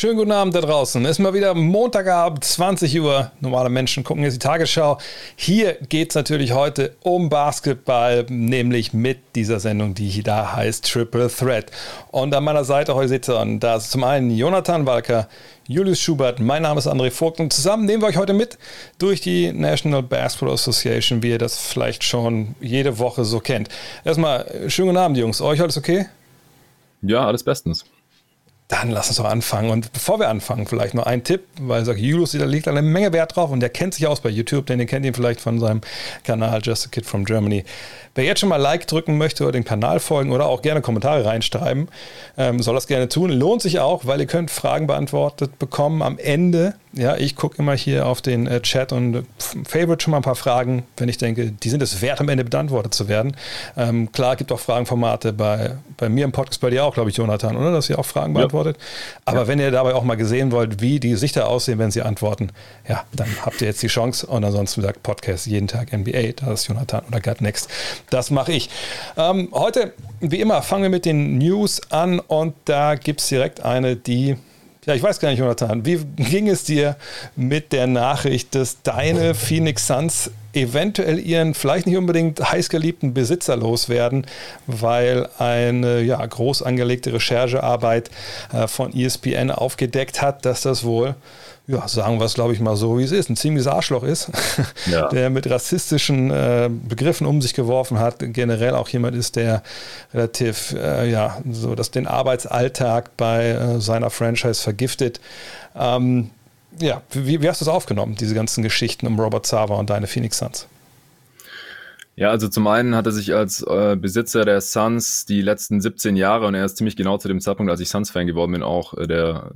Schönen guten Abend da draußen. Es ist mal wieder Montagabend, 20 Uhr. Normale Menschen gucken jetzt die Tagesschau. Hier geht es natürlich heute um Basketball, nämlich mit dieser Sendung, die da heißt Triple Threat. Und an meiner Seite heute sitzen, da ist zum einen Jonathan Walker, Julius Schubert, mein Name ist André Vogt und zusammen nehmen wir euch heute mit durch die National Basketball Association, wie ihr das vielleicht schon jede Woche so kennt. Erstmal, schönen guten Abend, Jungs. Euch alles okay? Ja, alles bestens. Dann lass uns doch anfangen. Und bevor wir anfangen, vielleicht noch ein Tipp, weil sag Julius, da liegt eine Menge Wert drauf und der kennt sich aus bei YouTube, denn ihr kennt ihn vielleicht von seinem Kanal Just a Kid from Germany. Wer jetzt schon mal Like drücken möchte oder den Kanal folgen oder auch gerne Kommentare reinschreiben, ähm, soll das gerne tun. Lohnt sich auch, weil ihr könnt Fragen beantwortet bekommen am Ende. Ja, ich gucke immer hier auf den äh, Chat und äh, favorite schon mal ein paar Fragen, wenn ich denke, die sind es wert, am Ende beantwortet zu werden. Ähm, klar, gibt auch Fragenformate bei, bei mir im Podcast, bei dir auch, glaube ich, Jonathan, oder? Dass ihr auch Fragen beantwortet. Ja. Aber ja. wenn ihr dabei auch mal gesehen wollt, wie die Gesichter aussehen, wenn sie antworten, ja, dann habt ihr jetzt die Chance. Und ansonsten sagt Podcast jeden Tag NBA, da ist Jonathan oder Gut Next. Das mache ich. Ähm, heute, wie immer, fangen wir mit den News an und da gibt es direkt eine, die ja, ich weiß gar nicht, Jonathan, wie ging es dir mit der Nachricht, dass deine Phoenix Suns eventuell ihren vielleicht nicht unbedingt heißgeliebten Besitzer loswerden, weil eine ja, groß angelegte Recherchearbeit äh, von ESPN aufgedeckt hat, dass das wohl ja, sagen wir es, glaube ich, mal so, wie es ist, ein ziemliches Arschloch ist, ja. der mit rassistischen äh, Begriffen um sich geworfen hat, generell auch jemand ist, der relativ, äh, ja, so dass den Arbeitsalltag bei äh, seiner Franchise vergiftet. Ähm, ja, wie, wie, hast du es aufgenommen, diese ganzen Geschichten um Robert Sava und deine Phoenix Suns? Ja, also zum einen hat er sich als äh, Besitzer der Suns die letzten 17 Jahre und er ist ziemlich genau zu dem Zeitpunkt, als ich Suns-Fan geworden bin, auch äh, der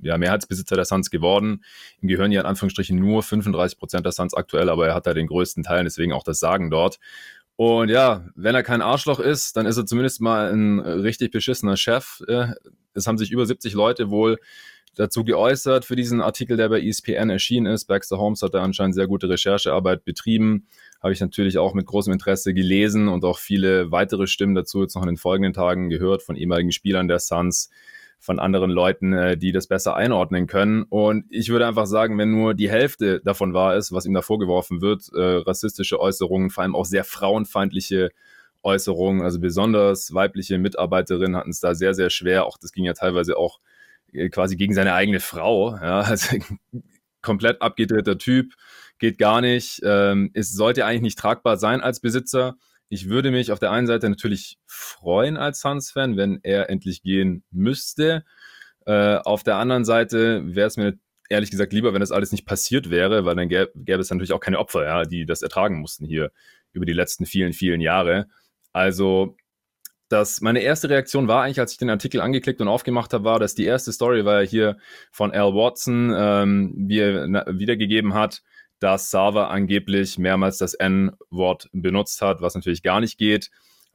ja, Mehrheitsbesitzer der Suns geworden. Ihm gehören ja in Anführungsstrichen nur 35 Prozent der Suns aktuell, aber er hat da den größten Teil, deswegen auch das Sagen dort. Und ja, wenn er kein Arschloch ist, dann ist er zumindest mal ein richtig beschissener Chef. Äh, es haben sich über 70 Leute wohl dazu geäußert für diesen Artikel, der bei ESPN erschienen ist. Baxter Holmes hat da anscheinend sehr gute Recherchearbeit betrieben habe ich natürlich auch mit großem Interesse gelesen und auch viele weitere Stimmen dazu jetzt noch in den folgenden Tagen gehört von ehemaligen Spielern der Suns, von anderen Leuten, äh, die das besser einordnen können. Und ich würde einfach sagen, wenn nur die Hälfte davon wahr ist, was ihm da vorgeworfen wird, äh, rassistische Äußerungen, vor allem auch sehr frauenfeindliche Äußerungen, also besonders weibliche Mitarbeiterinnen hatten es da sehr, sehr schwer. Auch das ging ja teilweise auch quasi gegen seine eigene Frau. Ja, also komplett abgedrehter Typ, geht gar nicht. Ähm, es sollte eigentlich nicht tragbar sein als Besitzer. Ich würde mich auf der einen Seite natürlich freuen als Suns-Fan, wenn er endlich gehen müsste. Äh, auf der anderen Seite wäre es mir ehrlich gesagt lieber, wenn das alles nicht passiert wäre, weil dann gäbe, gäbe es natürlich auch keine Opfer, ja, die das ertragen mussten hier über die letzten vielen, vielen Jahre. Also dass meine erste Reaktion war eigentlich, als ich den Artikel angeklickt und aufgemacht habe, war, dass die erste Story war ja hier von Al Watson, ähm, wie er wiedergegeben hat, dass Sava angeblich mehrmals das N-Wort benutzt hat, was natürlich gar nicht geht.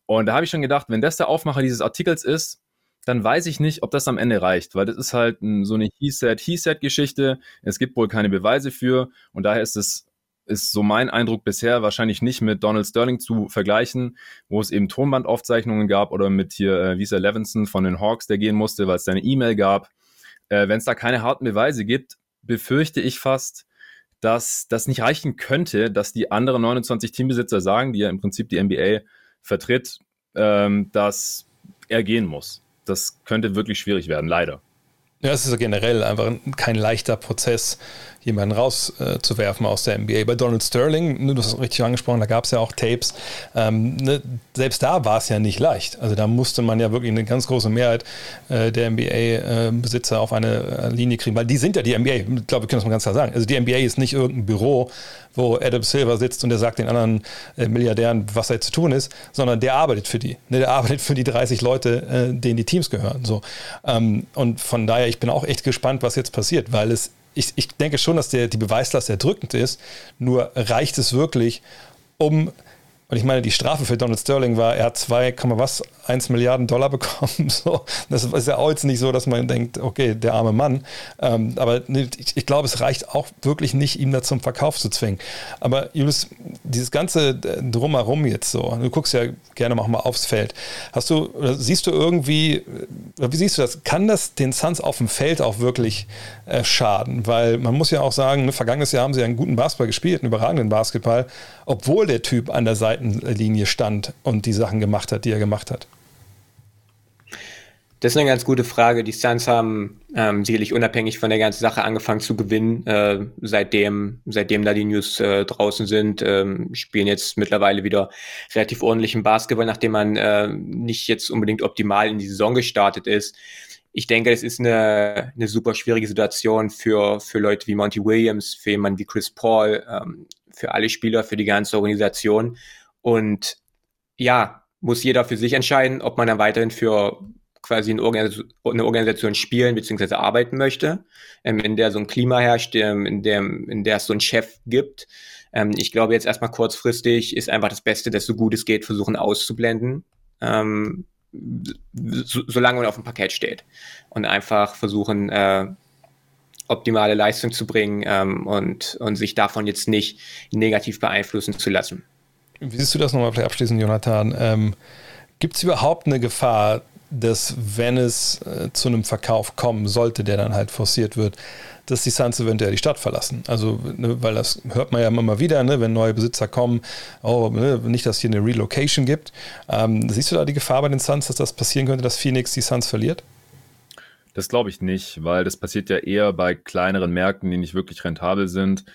Und da habe ich schon gedacht, wenn das der Aufmacher dieses Artikels ist, dann weiß ich nicht, ob das am Ende reicht, weil das ist halt so eine He-Said, He-Said-Geschichte. Es gibt wohl keine Beweise für und daher ist es ist so mein Eindruck bisher wahrscheinlich nicht mit Donald Sterling zu vergleichen, wo es eben Tonbandaufzeichnungen gab oder mit hier äh, Visa Levinson von den Hawks, der gehen musste, weil es da eine E-Mail gab. Äh, Wenn es da keine harten Beweise gibt, befürchte ich fast, dass das nicht reichen könnte, dass die anderen 29 Teambesitzer sagen, die ja im Prinzip die NBA vertritt, ähm, dass er gehen muss. Das könnte wirklich schwierig werden, leider. Ja, es ist generell einfach kein leichter Prozess, jemanden rauszuwerfen äh, aus der NBA. Bei Donald Sterling, ne, du hast es richtig angesprochen, da gab es ja auch Tapes. Ähm, ne, selbst da war es ja nicht leicht. Also da musste man ja wirklich eine ganz große Mehrheit äh, der NBA-Besitzer äh, auf eine äh, Linie kriegen, weil die sind ja die NBA. Ich glaube, wir können das mal ganz klar sagen. Also die NBA ist nicht irgendein Büro, wo Adam Silver sitzt und der sagt den anderen äh, Milliardären, was da zu tun ist, sondern der arbeitet für die. Ne, der arbeitet für die 30 Leute, äh, denen die Teams gehören. So. Ähm, und von daher, ich bin auch echt gespannt, was jetzt passiert, weil es ich, ich denke schon, dass der, die Beweislast erdrückend ist, nur reicht es wirklich, um Und ich meine, die Strafe für Donald Sterling war, er hat 2, was, 1 Milliarden Dollar bekommen. So, das ist ja auch jetzt nicht so, dass man denkt, okay, der arme Mann. Ähm, aber ich, ich glaube, es reicht auch wirklich nicht, ihm da zum Verkauf zu zwingen. Aber Julius, dieses ganze äh, Drumherum jetzt so, du guckst ja gerne mal aufs Feld. Hast du, siehst du irgendwie, wie siehst du das? Kann das den Suns auf dem Feld auch wirklich äh, schaden? Weil man muss ja auch sagen, ne, vergangenes Jahr haben sie einen guten Basketball gespielt, einen überragenden Basketball, obwohl der Typ an der Seitenlinie stand und die Sachen gemacht hat, die er gemacht hat. Das ist eine ganz gute Frage. Die Suns haben ähm, sicherlich unabhängig von der ganzen Sache angefangen zu gewinnen, äh, seitdem, seitdem da die News äh, draußen sind. Ähm, spielen jetzt mittlerweile wieder relativ ordentlichen Basketball, nachdem man äh, nicht jetzt unbedingt optimal in die Saison gestartet ist. Ich denke, es ist eine, eine super schwierige Situation für, für Leute wie Monty Williams, für jemanden wie Chris Paul, ähm, für alle Spieler, für die ganze Organisation. Und ja, muss jeder für sich entscheiden, ob man dann weiterhin für quasi eine Organisation, spielen bzw. arbeiten möchte, ähm, in der so ein Klima herrscht, ähm, in, dem, in der es so einen Chef gibt. Ähm, ich glaube jetzt erstmal kurzfristig ist einfach das Beste, dass so gut es geht, versuchen auszublenden, so, solange man auf dem Parkett steht und einfach versuchen, äh, optimale Leistung zu bringen und, und sich davon jetzt nicht negativ beeinflussen zu lassen. Wie siehst du das nochmal vielleicht abschließend, Jonathan? Ähm, Gibt es überhaupt eine Gefahr, dass wenn es äh, zu einem Verkauf kommen sollte, der dann halt forciert wird, dass die Suns eventuell die Stadt verlassen. Also, ne, weil das hört man ja immer mal wieder, ne, wenn neue Besitzer kommen, oh, ne, nicht, dass hier eine Relocation gibt. Ähm, siehst du da die Gefahr bei den Suns, dass das passieren könnte, dass Phoenix die Suns verliert? Das glaube ich nicht, weil das passiert ja eher bei kleineren Märkten, die nicht wirklich rentabel sind.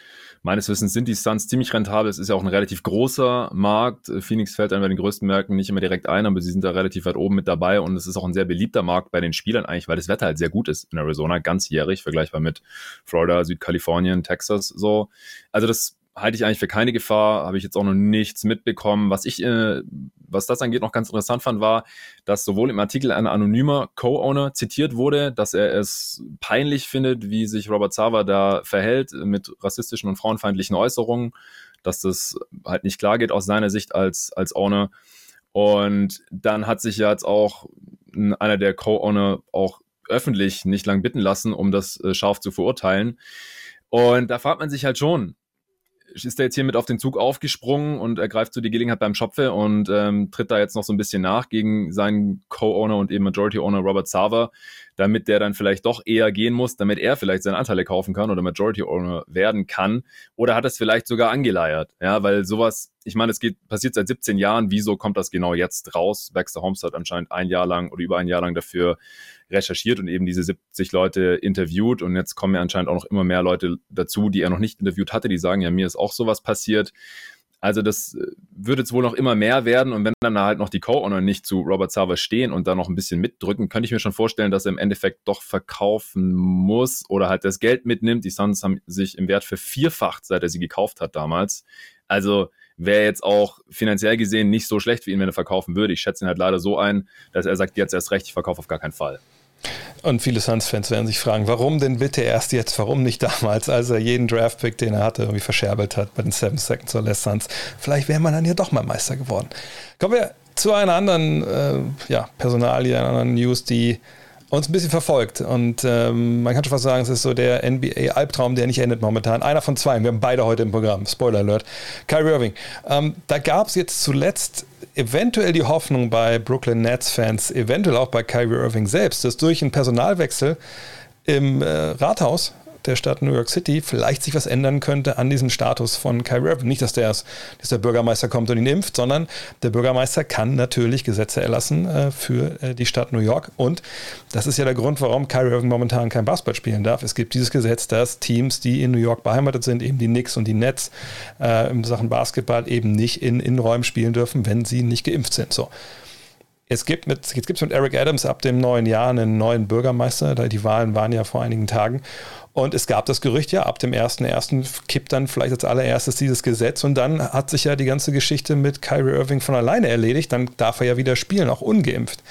Meines Wissens sind die Suns ziemlich rentabel. Es ist ja auch ein relativ großer Markt. Phoenix fällt einem bei den größten Märkten nicht immer direkt ein, aber sie sind da relativ weit oben mit dabei und es ist auch ein sehr beliebter Markt bei den Spielern eigentlich, weil das Wetter halt sehr gut ist in Arizona, ganzjährig, vergleichbar mit Florida, Südkalifornien, Texas so. Also das halte ich eigentlich für keine Gefahr, habe ich jetzt auch noch nichts mitbekommen. Was ich, äh, was das angeht, noch ganz interessant fand, war, dass sowohl im Artikel ein anonymer Co-Owner zitiert wurde, dass er es peinlich findet, wie sich Robert Sava da verhält mit rassistischen und frauenfeindlichen Äußerungen, dass das halt nicht klar geht aus seiner Sicht als, als Owner. Und dann hat sich ja jetzt auch einer der Co-Owner auch öffentlich nicht lang bitten lassen, um das äh, scharf zu verurteilen. Und da fragt man sich halt schon, ist er jetzt hier mit auf den Zug aufgesprungen und ergreift so die Gelegenheit beim Schopfe und ähm, tritt da jetzt noch so ein bisschen nach gegen seinen Co-Owner und eben Majority-Owner Robert Sava, damit der dann vielleicht doch eher gehen muss, damit er vielleicht seine Anteile kaufen kann oder Majority-Owner werden kann. Oder hat es vielleicht sogar angeleiert? Ja, weil sowas, ich meine, es geht, passiert seit 17 Jahren. Wieso kommt das genau jetzt raus? Baxter Holmes hat anscheinend ein Jahr lang oder über ein Jahr lang dafür recherchiert und eben diese 70 Leute interviewt. Und jetzt kommen ja anscheinend auch noch immer mehr Leute dazu, die er noch nicht interviewt hatte, die sagen, ja, mir ist auch sowas passiert. Also das äh, wird jetzt wohl noch immer mehr werden und wenn dann halt noch die Co-Owner nicht zu Robert Sava stehen und da noch ein bisschen mitdrücken, könnte ich mir schon vorstellen, dass er im Endeffekt doch verkaufen muss oder halt das Geld mitnimmt. Die Suns haben sich im Wert vervierfacht, seit er sie gekauft hat damals. Also wäre jetzt auch finanziell gesehen nicht so schlecht für ihn, wenn er verkaufen würde. Ich schätze ihn halt leider so ein, dass er sagt, jetzt erst recht, ich verkaufe auf gar keinen Fall. Und viele Suns-Fans werden sich fragen, warum denn bitte erst jetzt, warum nicht damals, als er jeden Draft-Pick, den er hatte, irgendwie verscherbelt hat bei den Seven Seconds or Less Suns. Vielleicht wäre man dann ja doch mal Meister geworden. Kommen wir zu einer anderen äh, ja, Personalie, einer anderen News, die uns ein bisschen verfolgt. Und ähm, man kann schon fast sagen, es ist so der NBA-Albtraum, der nicht endet momentan. Einer von zwei. Wir haben beide heute im Programm. Spoiler Alert. Kyrie Irving. Ähm, da gab es jetzt zuletzt eventuell die Hoffnung bei Brooklyn Nets-Fans, eventuell auch bei Kyrie Irving selbst, dass durch einen Personalwechsel im äh, Rathaus der Stadt New York City vielleicht sich was ändern könnte an diesem Status von Kyrie Irving. Nicht, dass der, dass der Bürgermeister kommt und ihn impft, sondern der Bürgermeister kann natürlich Gesetze erlassen äh, für äh, die Stadt New York. Und das ist ja der Grund, warum Kyrie Irving momentan kein Basketball spielen darf. Es gibt dieses Gesetz, dass Teams, die in New York beheimatet sind, eben die Knicks und die Nets äh, in Sachen Basketball eben nicht in Innenräumen spielen dürfen, wenn sie nicht geimpft sind. So. Es gibt mit, jetzt gibt es mit Eric Adams ab dem neuen Jahr einen neuen Bürgermeister. Die Wahlen waren ja vor einigen Tagen. Und es gab das Gerücht, ja, ab dem 1.1. kippt dann vielleicht als allererstes dieses Gesetz und dann hat sich ja die ganze Geschichte mit Kyrie Irving von alleine erledigt. Dann darf er ja wieder spielen, auch ungeimpft.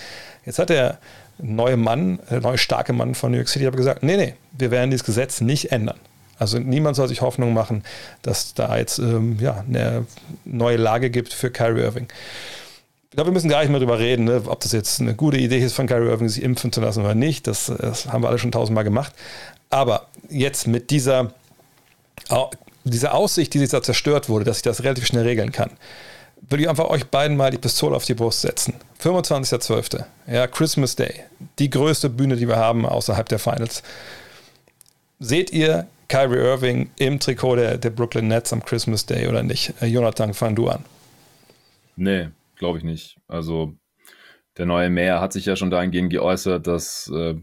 Jetzt hat der neue Mann, der neue starke Mann von New York City aber gesagt, nee, nee, wir werden dieses Gesetz nicht ändern. Also niemand soll sich Hoffnung machen, dass da jetzt ähm, ja, eine neue Lage gibt für Kyrie Irving. Ich glaube, wir müssen gar nicht mehr darüber reden, ne, ob das jetzt eine gute Idee ist, von Kyrie Irving sich impfen zu lassen oder nicht. Das, das haben wir alle schon tausendmal gemacht. Aber jetzt mit dieser, dieser Aussicht, die jetzt da zerstört wurde, dass ich das relativ schnell regeln kann, würde ich einfach euch beiden mal die Pistole auf die Brust setzen. 25.12. Ja, Christmas Day. Die größte Bühne, die wir haben außerhalb der Finals. Seht ihr Kyrie Irving im Trikot der, der Brooklyn Nets am Christmas Day oder nicht? Äh, Jonathan, fang du an. Nee, glaube ich nicht. Also der neue Mayor hat sich ja schon dahingehend geäußert, dass äh,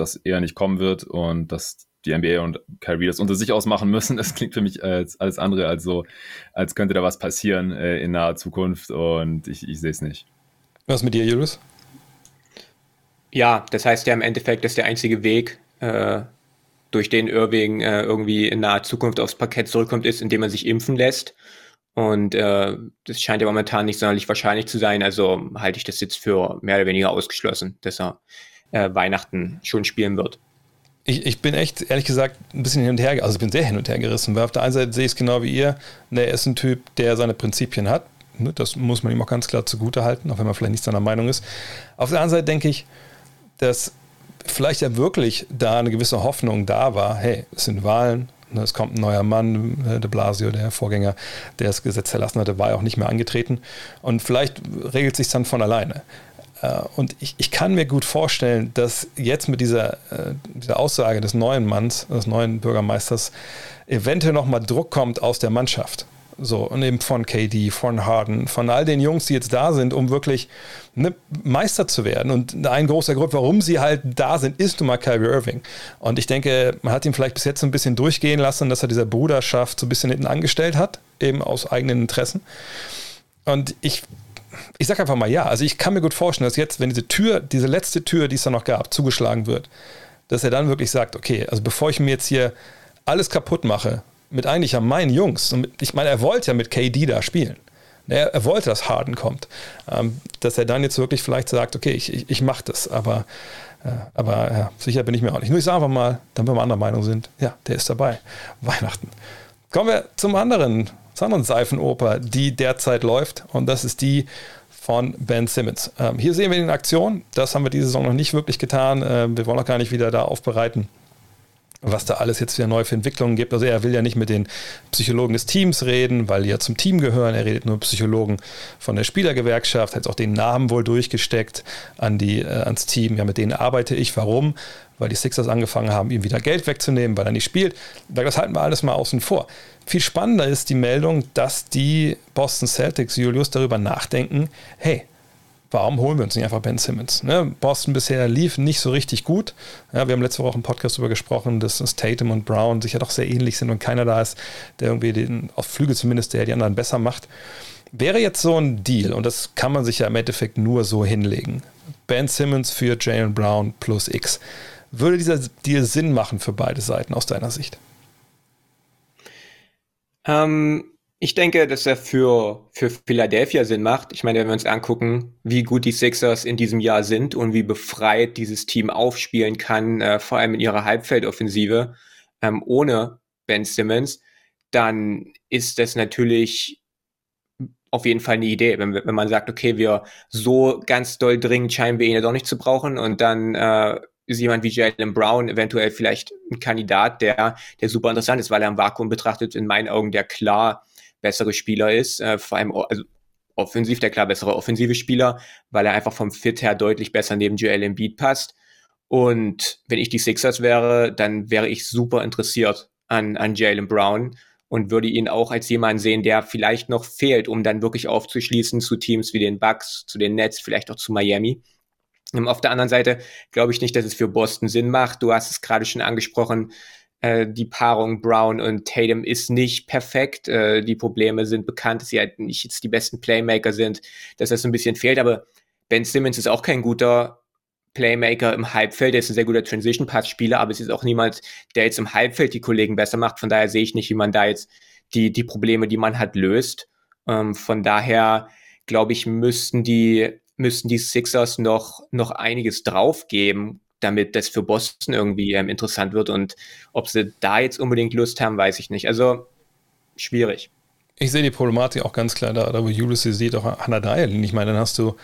das eher nicht kommen wird und dass die NBA und Kyrie das unter sich ausmachen müssen. Das klingt für mich als alles andere als so, als könnte da was passieren äh, in naher Zukunft und ich, ich sehe es nicht. Was mit dir, Julius? Ja, das heißt ja im Endeffekt, dass der einzige Weg, äh, durch den Irving äh, irgendwie in naher Zukunft aufs Parkett zurückkommt, ist, indem er sich impfen lässt. Und äh, das scheint ja momentan nicht sonderlich wahrscheinlich zu sein. Also halte ich das jetzt für mehr oder weniger ausgeschlossen, dass er äh, Weihnachten schon spielen wird. Ich, ich bin echt, ehrlich gesagt, ein bisschen hin und her, also ich bin sehr hin und her gerissen, weil auf der einen Seite sehe ich es genau wie ihr, ne, er ist ein Typ, der seine Prinzipien hat. Ne, das muss man ihm auch ganz klar zugute halten, auch wenn man vielleicht nicht seiner Meinung ist. Auf der anderen Seite denke ich, dass vielleicht ja wirklich da eine gewisse Hoffnung da war, hey, es sind Wahlen, ne, es kommt ein neuer Mann, de Blasio, der Vorgänger, der das Gesetz erlassen hatte, war ja auch nicht mehr angetreten. Und vielleicht regelt sich dann von alleine. Äh, und ich, ich kann mir gut vorstellen, dass jetzt mit dieser, äh, dieser Aussage des neuen Manns, des neuen Bürgermeisters, eventuell nochmal Druck kommt aus der Mannschaft. So, und eben von KD, von Harden, von all den Jungs, die jetzt da sind, um wirklich ne, Meister zu werden. Und ein großer Grund, warum sie halt da sind, ist nun mal Kyrie Irving. Und ich denke, man hat ihn vielleicht bis jetzt so ein bisschen durchgehen lassen, dass er dieser Bruderschaft so ein bisschen hinten angestellt hat, eben aus eigenen Interessen. Und ich ich sage einfach mal ja. Also ich kann mir gut vorstellen, dass jetzt, wenn diese Tür, diese letzte Tür, die es da noch gab, zugeschlagen wird, dass er dann wirklich sagt, okay, also bevor ich mir jetzt hier alles kaputt mache, mit eigentlich ja meinen Jungs, und ich meine, er wollte ja mit KD da spielen. Er, er wollte, dass Harden kommt. Ähm, dass er dann jetzt wirklich vielleicht sagt, okay, ich, ich, ich mache das, aber, äh, aber ja, sicher bin ich mir auch nicht. Nur ich sage einfach mal, dann wenn wir anderer Meinung sind, ja, der ist dabei. Weihnachten. Kommen wir zum anderen zur anderen Seifenoper, die derzeit läuft. Und das ist die von Ben Simmons. Ähm, hier sehen wir ihn in Aktion. Das haben wir diese Saison noch nicht wirklich getan. Ähm, wir wollen auch gar nicht wieder da aufbereiten, was da alles jetzt wieder neu für Entwicklungen gibt. Also er will ja nicht mit den Psychologen des Teams reden, weil die ja zum Team gehören. Er redet nur mit Psychologen von der Spielergewerkschaft, hat auch den Namen wohl durchgesteckt an die, äh, ans Team. Ja, mit denen arbeite ich. Warum? Weil die Sixers angefangen haben, ihm wieder Geld wegzunehmen, weil er nicht spielt. Das halten wir alles mal außen vor. Viel spannender ist die Meldung, dass die Boston Celtics, Julius, darüber nachdenken, hey, warum holen wir uns nicht einfach Ben Simmons? Ne? Boston bisher lief nicht so richtig gut. Ja, wir haben letzte Woche im Podcast darüber gesprochen, dass, Tatum und Brown sich ja doch sehr ähnlich sind und keiner da ist, der irgendwie den, auf Flügel zumindest, der die anderen besser macht. Wäre jetzt so ein Deal, und das kann man sich ja im Endeffekt nur so hinlegen, Ben Simmons für Jalen Brown plus X, würde dieser Deal Sinn machen für beide Seiten aus deiner Sicht? Ähm, ich denke, dass er für, für Philadelphia Sinn macht. Ich meine, wenn wir uns angucken, wie gut die Sixers in diesem Jahr sind und wie befreit dieses Team aufspielen kann, äh, vor allem in ihrer Halbfeldoffensive, ähm, ohne Ben Simmons, dann ist das natürlich auf jeden Fall eine Idee, wenn, wenn man sagt, okay, wir so ganz doll dringend scheinen wir ihn ja doch nicht zu brauchen und dann äh, jemand wie Jalen Brown eventuell vielleicht ein Kandidat, der, der super interessant ist, weil er im Vakuum betrachtet in meinen Augen der klar bessere Spieler ist, äh, vor allem also offensiv der klar bessere offensive Spieler, weil er einfach vom Fit her deutlich besser neben Joel Embiid passt. Und wenn ich die Sixers wäre, dann wäre ich super interessiert an, an Jalen Brown und würde ihn auch als jemand sehen, der vielleicht noch fehlt, um dann wirklich aufzuschließen zu Teams wie den Bucks, zu den Nets, vielleicht auch zu Miami. Ähm, auf der anderen Seite glaube ich nicht, dass es für Boston Sinn macht. Du hast es gerade schon angesprochen. Äh, die Paarung Brown und Tatum ist nicht perfekt. Äh, die Probleme sind bekannt, dass sie halt nicht jetzt die besten Playmaker sind, dass das ein bisschen fehlt. Aber Ben Simmons ist auch kein guter Playmaker im Halbfeld. Er ist ein sehr guter Transition-Pass-Spieler, aber es ist auch niemand, der jetzt im Halbfeld die Kollegen besser macht. Von daher sehe ich nicht, wie man da jetzt die, die Probleme, die man hat, löst. Ähm, von daher glaube ich, müssten die müssten die Sixers noch, noch einiges draufgeben, damit das für Boston irgendwie ähm, interessant wird. Und ob sie da jetzt unbedingt Lust haben, weiß ich nicht. Also schwierig. Ich sehe die Problematik auch ganz klar da, da wo Julius sie sieht, auch Hannah Dial. Ich meine, dann hast du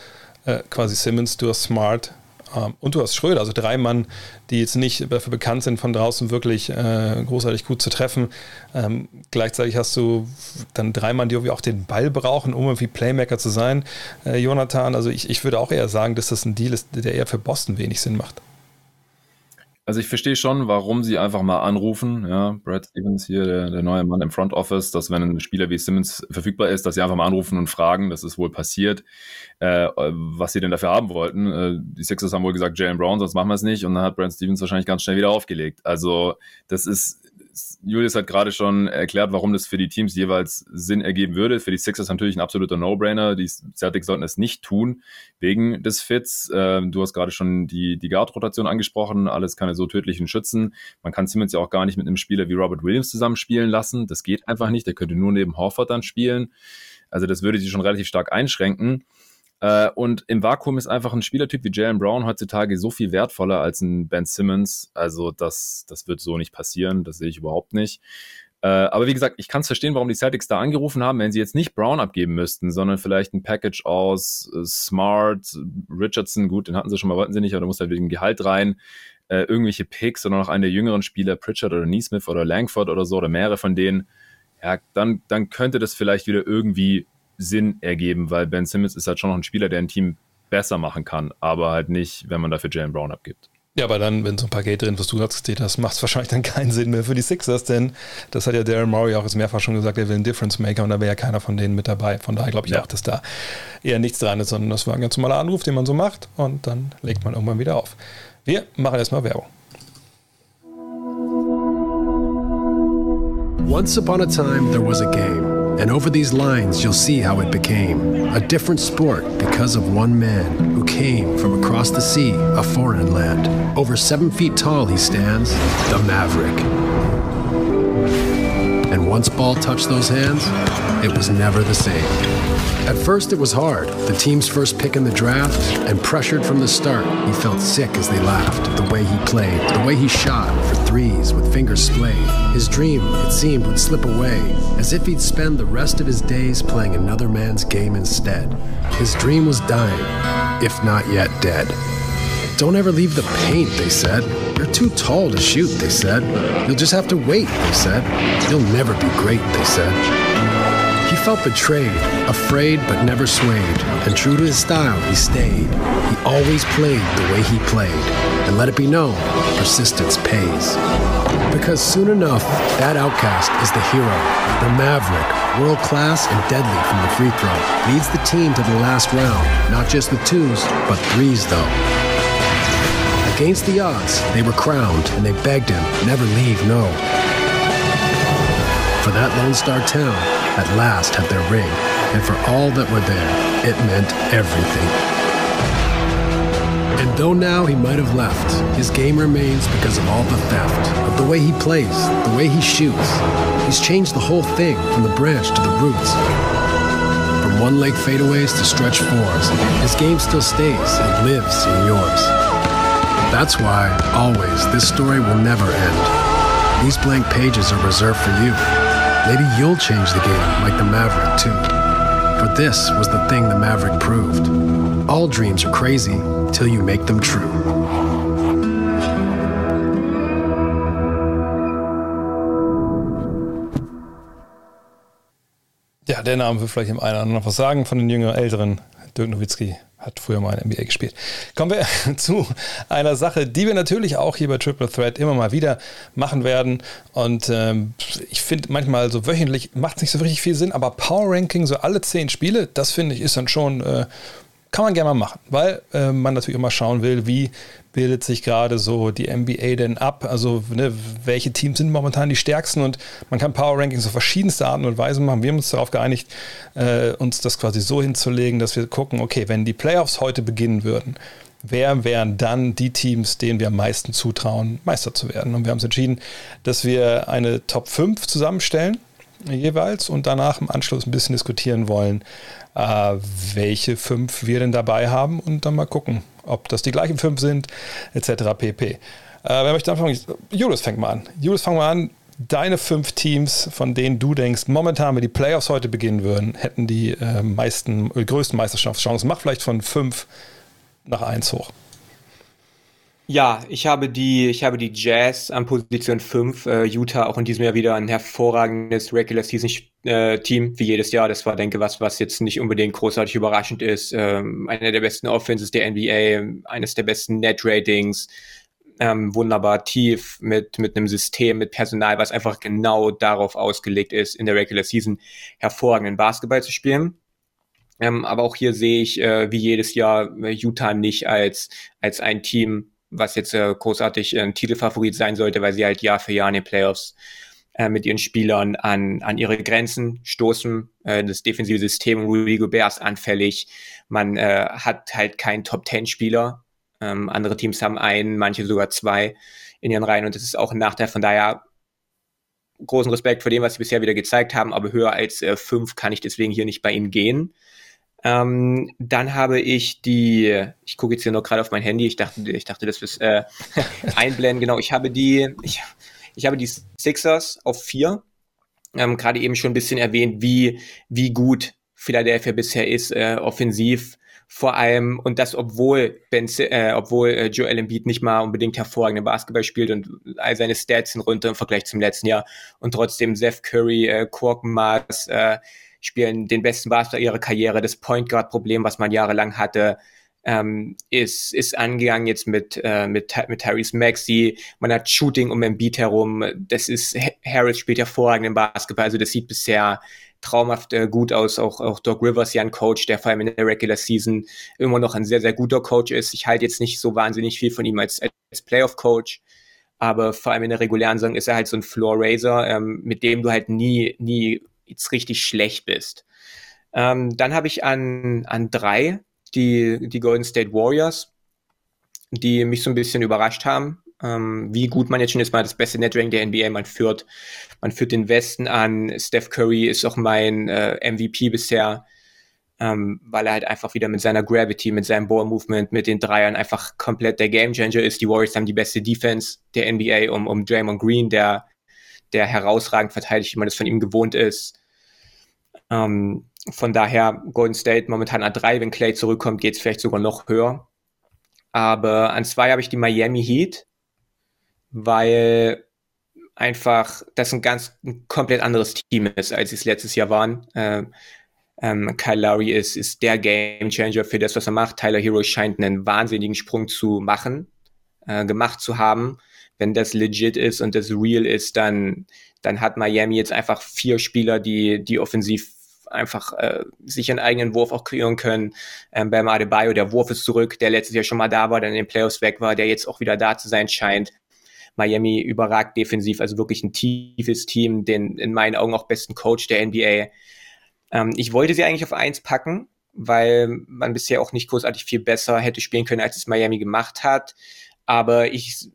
äh, quasi Simmons, du hast Smart, und du hast Schröder, also drei Mann, die jetzt nicht dafür bekannt sind, von draußen wirklich äh, großartig gut zu treffen. Ähm, gleichzeitig hast du dann drei Mann, die irgendwie auch den Ball brauchen, um irgendwie Playmaker zu sein. Äh, Jonathan, also ich, ich würde auch eher sagen, dass das ein Deal ist, der eher für Boston wenig Sinn macht. Also ich verstehe schon, warum sie einfach mal anrufen, ja, Brad Stevens hier, der, der neue Mann im Front Office, dass wenn ein Spieler wie Simmons verfügbar ist, dass sie einfach mal anrufen und fragen, das ist wohl passiert, äh, was sie denn dafür haben wollten. Äh, die Sixers haben wohl gesagt, Jalen Brown, sonst machen wir es nicht und dann hat Brad Stevens wahrscheinlich ganz schnell wieder aufgelegt. Also das ist Julius hat gerade schon erklärt, warum das für die Teams jeweils Sinn ergeben würde. Für die Sixers natürlich ein absoluter No-Brainer. Die Celtics sollten es nicht tun, wegen des Fits. Ähm, du hast gerade schon die, die Guard-Rotation angesprochen. Alles keine so tödlichen Schützen. Man kann Simmons ja auch gar nicht mit einem Spieler wie Robert Williams zusammenspielen lassen. Das geht einfach nicht. Der könnte nur neben Horford dann spielen. Also das würde sie schon relativ stark einschränken. Äh, und im Vakuum ist einfach ein Spielertyp wie Jalen Brown heutzutage so viel wertvoller als ein Ben Simmons. Also das, das wird so nicht passieren. Das sehe ich überhaupt nicht. Äh, aber wie gesagt, ich kann es verstehen, warum die Celtics da angerufen haben, wenn sie jetzt nicht Brown abgeben müssten, sondern vielleicht ein Package aus äh, Smart, Richardson, gut, den hatten sie schon mal, wollten sie nicht, aber da muss halt wegen Gehalt rein. Äh, irgendwelche Picks oder noch einen der jüngeren Spieler, Pritchard oder Neesmith oder Langford oder so, oder mehrere von denen. Ja, dann, dann könnte das vielleicht wieder irgendwie Sinn ergeben, weil Ben Simmons ist halt schon noch ein Spieler, der ein Team besser machen kann, aber halt nicht, wenn man dafür Jalen Brown abgibt. Ja, aber dann, wenn so ein Paket drin, was du gerade gezählt hast, macht es wahrscheinlich dann keinen Sinn mehr für die Sixers, denn das hat ja Daryl Murray auch jetzt mehrfach schon gesagt, er will einen Difference Maker und da wäre ja keiner von denen mit dabei. Von daher glaube ich ja. auch, dass da eher nichts dran ist, sondern das war ein ganz normaler Anruf, den man so macht und dann legt man irgendwann wieder auf. Wir machen erstmal Werbung. Once upon a time, there was a game. And over these lines, you'll see how it became a different sport because of one man who came from across the sea, a foreign land. Over seven feet tall, he stands, the Maverick. And once ball touched those hands, it was never the same. At first, it was hard. The team's first pick in the draft, and pressured from the start, he felt sick as they laughed. At the way he played, the way he shot for threes with fingers splayed. His dream, it seemed, would slip away, as if he'd spend the rest of his days playing another man's game instead. His dream was dying, if not yet dead. Don't ever leave the paint, they said. You're too tall to shoot, they said. You'll just have to wait, they said. You'll never be great, they said. He felt betrayed, afraid but never swayed, and true to his style, he stayed. He always played the way he played, and let it be known, persistence pays. Because soon enough, that outcast is the hero, the maverick, world class and deadly from the free throw. Leads the team to the last round, not just the twos, but threes though. Against the odds, they were crowned, and they begged him, never leave, no. For that Lone Star town, at last had their ring, and for all that were there, it meant everything. And though now he might have left, his game remains because of all the theft, of the way he plays, the way he shoots. He's changed the whole thing from the branch to the roots. From one leg fadeaways to stretch fours, his game still stays and lives in yours. That's why, always, this story will never end. These blank pages are reserved for you. Maybe you'll change the game like the Maverick, too. For this was the thing the Maverick proved. All dreams are crazy till you make them true. Ja, der Name will vielleicht dem einen oder anderen was sagen von den jüngeren, älteren. Dirk Nowitzki hat früher mal in NBA gespielt. Kommen wir zu einer Sache, die wir natürlich auch hier bei Triple Threat immer mal wieder machen werden. Und ähm, ich finde manchmal so wöchentlich macht es nicht so richtig viel Sinn, aber Power Ranking, so alle zehn Spiele, das finde ich ist dann schon, äh, kann man gerne mal machen, weil äh, man natürlich immer schauen will, wie bildet sich gerade so die NBA denn ab? Also, ne, welche Teams sind momentan die stärksten? Und man kann Power Rankings auf verschiedenste Arten und Weisen machen. Wir haben uns darauf geeinigt, äh, uns das quasi so hinzulegen, dass wir gucken, okay, wenn die Playoffs heute beginnen würden, wer wären dann die Teams, denen wir am meisten zutrauen, Meister zu werden? Und wir haben uns entschieden, dass wir eine Top 5 zusammenstellen jeweils und danach im Anschluss ein bisschen diskutieren wollen, äh, welche fünf wir denn dabei haben und dann mal gucken, ob das die gleichen fünf sind, etc. pp. Äh, wer möchte anfangen? Julius fängt mal an. Julius, fang mal an. Deine fünf Teams, von denen du denkst, momentan, wenn die Playoffs heute beginnen würden, hätten die äh, meisten, größten Meisterschaftschancen. Mach vielleicht von fünf nach eins hoch. Ja, ich habe die, ich habe die Jazz an Position 5, äh, Utah auch in diesem Jahr wieder ein hervorragendes Regular Season äh, Team, wie jedes Jahr. Das war, denke was, was jetzt nicht unbedingt großartig überraschend ist. Ähm, einer der besten Offenses der NBA, eines der besten Net Ratings, ähm, wunderbar tief mit, mit einem System, mit Personal, was einfach genau darauf ausgelegt ist, in der Regular Season hervorragenden Basketball zu spielen. Ähm, aber auch hier sehe ich, äh, wie jedes Jahr, äh, Utah nicht als, als ein Team, was jetzt äh, großartig ein Titelfavorit sein sollte, weil sie halt Jahr für Jahr in den Playoffs äh, mit ihren Spielern an, an ihre Grenzen stoßen. Äh, das defensive System Rudy Gobert ist anfällig. Man äh, hat halt keinen Top-10-Spieler. Ähm, andere Teams haben einen, manche sogar zwei in ihren Reihen und das ist auch ein Nachteil. Von daher großen Respekt vor dem, was sie bisher wieder gezeigt haben, aber höher als äh, fünf kann ich deswegen hier nicht bei ihnen gehen. Ähm, dann habe ich die, ich gucke jetzt hier noch gerade auf mein Handy, ich dachte, ich dachte, das ist äh, einblenden, genau, ich habe die, ich, ich habe die Sixers auf vier, ähm, gerade eben schon ein bisschen erwähnt, wie, wie gut Philadelphia bisher ist, äh, offensiv, vor allem, und das, obwohl Ben, äh, obwohl äh, Joel Embiid nicht mal unbedingt hervorragende Basketball spielt und all seine Stats sind runter im Vergleich zum letzten Jahr. Und trotzdem Seth Curry, äh, Korkenmaß, äh, spielen den besten Basketball ihrer Karriere. Das Point Guard Problem, was man jahrelang hatte, ähm, ist, ist angegangen jetzt mit, äh, mit, mit Tyrese Maxey. Man hat Shooting um Embiid herum. Das ist, Harris spielt hervorragend im Basketball. Also das sieht bisher traumhaft äh, gut aus. Auch, auch Doc Rivers, ja ein Coach, der vor allem in der Regular Season immer noch ein sehr, sehr guter Coach ist. Ich halte jetzt nicht so wahnsinnig viel von ihm als, als Playoff-Coach. Aber vor allem in der regulären Saison ist er halt so ein Floor-Raiser, ähm, mit dem du halt nie, nie jetzt richtig schlecht bist. Ähm, dann habe ich an, an drei die, die Golden State Warriors, die mich so ein bisschen überrascht haben, ähm, wie gut man jetzt schon ist, mal das beste Netrank der NBA, man führt, man führt den Westen an, Steph Curry ist auch mein äh, MVP bisher, ähm, weil er halt einfach wieder mit seiner Gravity, mit seinem Ball Movement, mit den Dreiern einfach komplett der Game Changer ist. Die Warriors haben die beste Defense der NBA um, um Draymond Green, der der herausragend verteidigt, wie man das von ihm gewohnt ist. Ähm, von daher Golden State momentan an drei. Wenn Clay zurückkommt, geht es vielleicht sogar noch höher. Aber an zwei habe ich die Miami Heat, weil einfach das ein ganz ein komplett anderes Team ist, als sie es letztes Jahr waren. Ähm, ähm, Kyle Lowry ist, ist der Game Changer für das, was er macht. Tyler Hero scheint einen wahnsinnigen Sprung zu machen, äh, gemacht zu haben wenn das legit ist und das real ist, dann, dann hat Miami jetzt einfach vier Spieler, die, die offensiv einfach äh, sich einen eigenen Wurf auch kreieren können. Ähm, Bam Adebayo, der Wurf ist zurück, der letztes Jahr schon mal da war, dann in den Playoffs weg war, der jetzt auch wieder da zu sein scheint. Miami überragt defensiv, also wirklich ein tiefes Team, den in meinen Augen auch besten Coach der NBA. Ähm, ich wollte sie eigentlich auf eins packen, weil man bisher auch nicht großartig viel besser hätte spielen können, als es Miami gemacht hat. Aber ich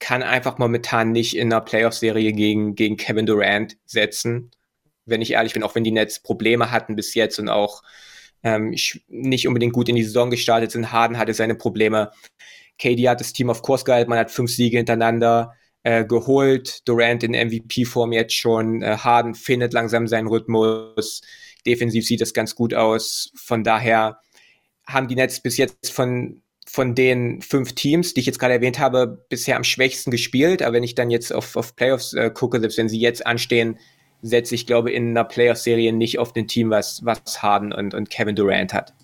kann einfach momentan nicht in einer Playoff-Serie gegen, gegen Kevin Durant setzen. Wenn ich ehrlich bin, auch wenn die Nets Probleme hatten bis jetzt und auch ähm, nicht unbedingt gut in die Saison gestartet sind. Harden hatte seine Probleme. KD hat das Team auf Kurs gehalten, man hat fünf Siege hintereinander äh, geholt. Durant in MVP-Form jetzt schon. Äh, Harden findet langsam seinen Rhythmus. Defensiv sieht das ganz gut aus. Von daher haben die Nets bis jetzt von von den fünf Teams, die ich jetzt gerade erwähnt habe, bisher am schwächsten gespielt. Aber wenn ich dann jetzt auf, auf Playoffs äh, gucke, selbst wenn sie jetzt anstehen, setze ich, glaube in einer Playoff-Serie nicht auf ein Team, was, was Harden und, und Kevin Durant hat.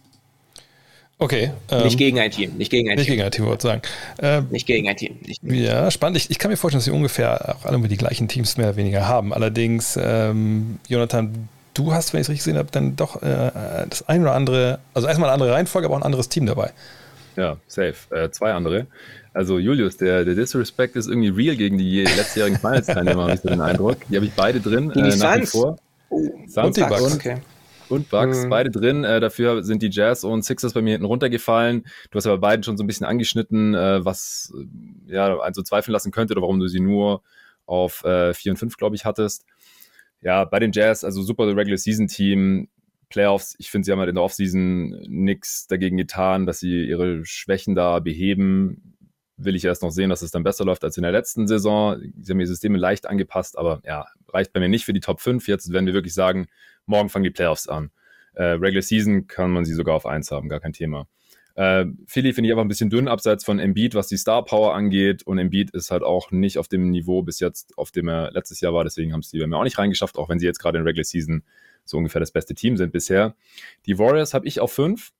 Okay. Ähm, nicht gegen ein Team. Nicht gegen ein nicht Team. gegen ein Team, wollte ich sagen. Ähm, nicht gegen ein Team. Nicht ja, spannend. Ich, ich, kann mir vorstellen, dass sie ungefähr auch alle die gleichen Teams mehr oder weniger haben. Allerdings, ähm, Jonathan, du hast, wenn ich es richtig gesehen habe, dann doch äh, das ein oder andere, also erstmal eine andere Reihenfolge, aber auch ein anderes Team dabei. Ja, safe. Äh, zwei andere. Also Julius, der, der Disrespect ist irgendwie real gegen die letztjährigen Finals-Teilnehmer, habe ich so den Eindruck. Die habe ich beide drin, äh, nach wie vor. Oh, Suns und die Bucks. Okay. Und Bucks, mhm. beide drin. Äh, dafür sind die Jazz und Sixers bei mir hinten runtergefallen. Du hast aber beiden schon so ein bisschen angeschnitten, äh, was äh, ja also zweifeln lassen könnte oder warum du sie nur auf äh, 4 und 5, glaube ich, hattest. ja, bei den Jazz, also super Regular Season Team, Playoffs, ich finde, sie haben halt in der Offseason nichts dagegen getan, dass sie ihre Schwächen da beheben. Will ich erst noch sehen, dass es dann besser läuft als in der letzten Saison. Sie haben ihr Systeme leicht angepasst, aber ja, reicht bei mir nicht für die Top 5. Jetzt werden wir wirklich sagen, morgen fangen die Playoffs an. Äh, Regular Season kann man sie sogar auf 1 haben, gar kein Thema. Äh, Philly finde ich einfach ein bisschen dünn, abseits von Embiid, was die Star Power angeht. Und Embiid ist halt auch nicht auf dem Niveau bis jetzt, auf dem er letztes Jahr war. Deswegen haben sie bei mir auch nicht reingeschafft, auch wenn sie jetzt gerade in Regular Season so ungefähr das beste Team sind bisher. Die Warriors habe ich auf 5.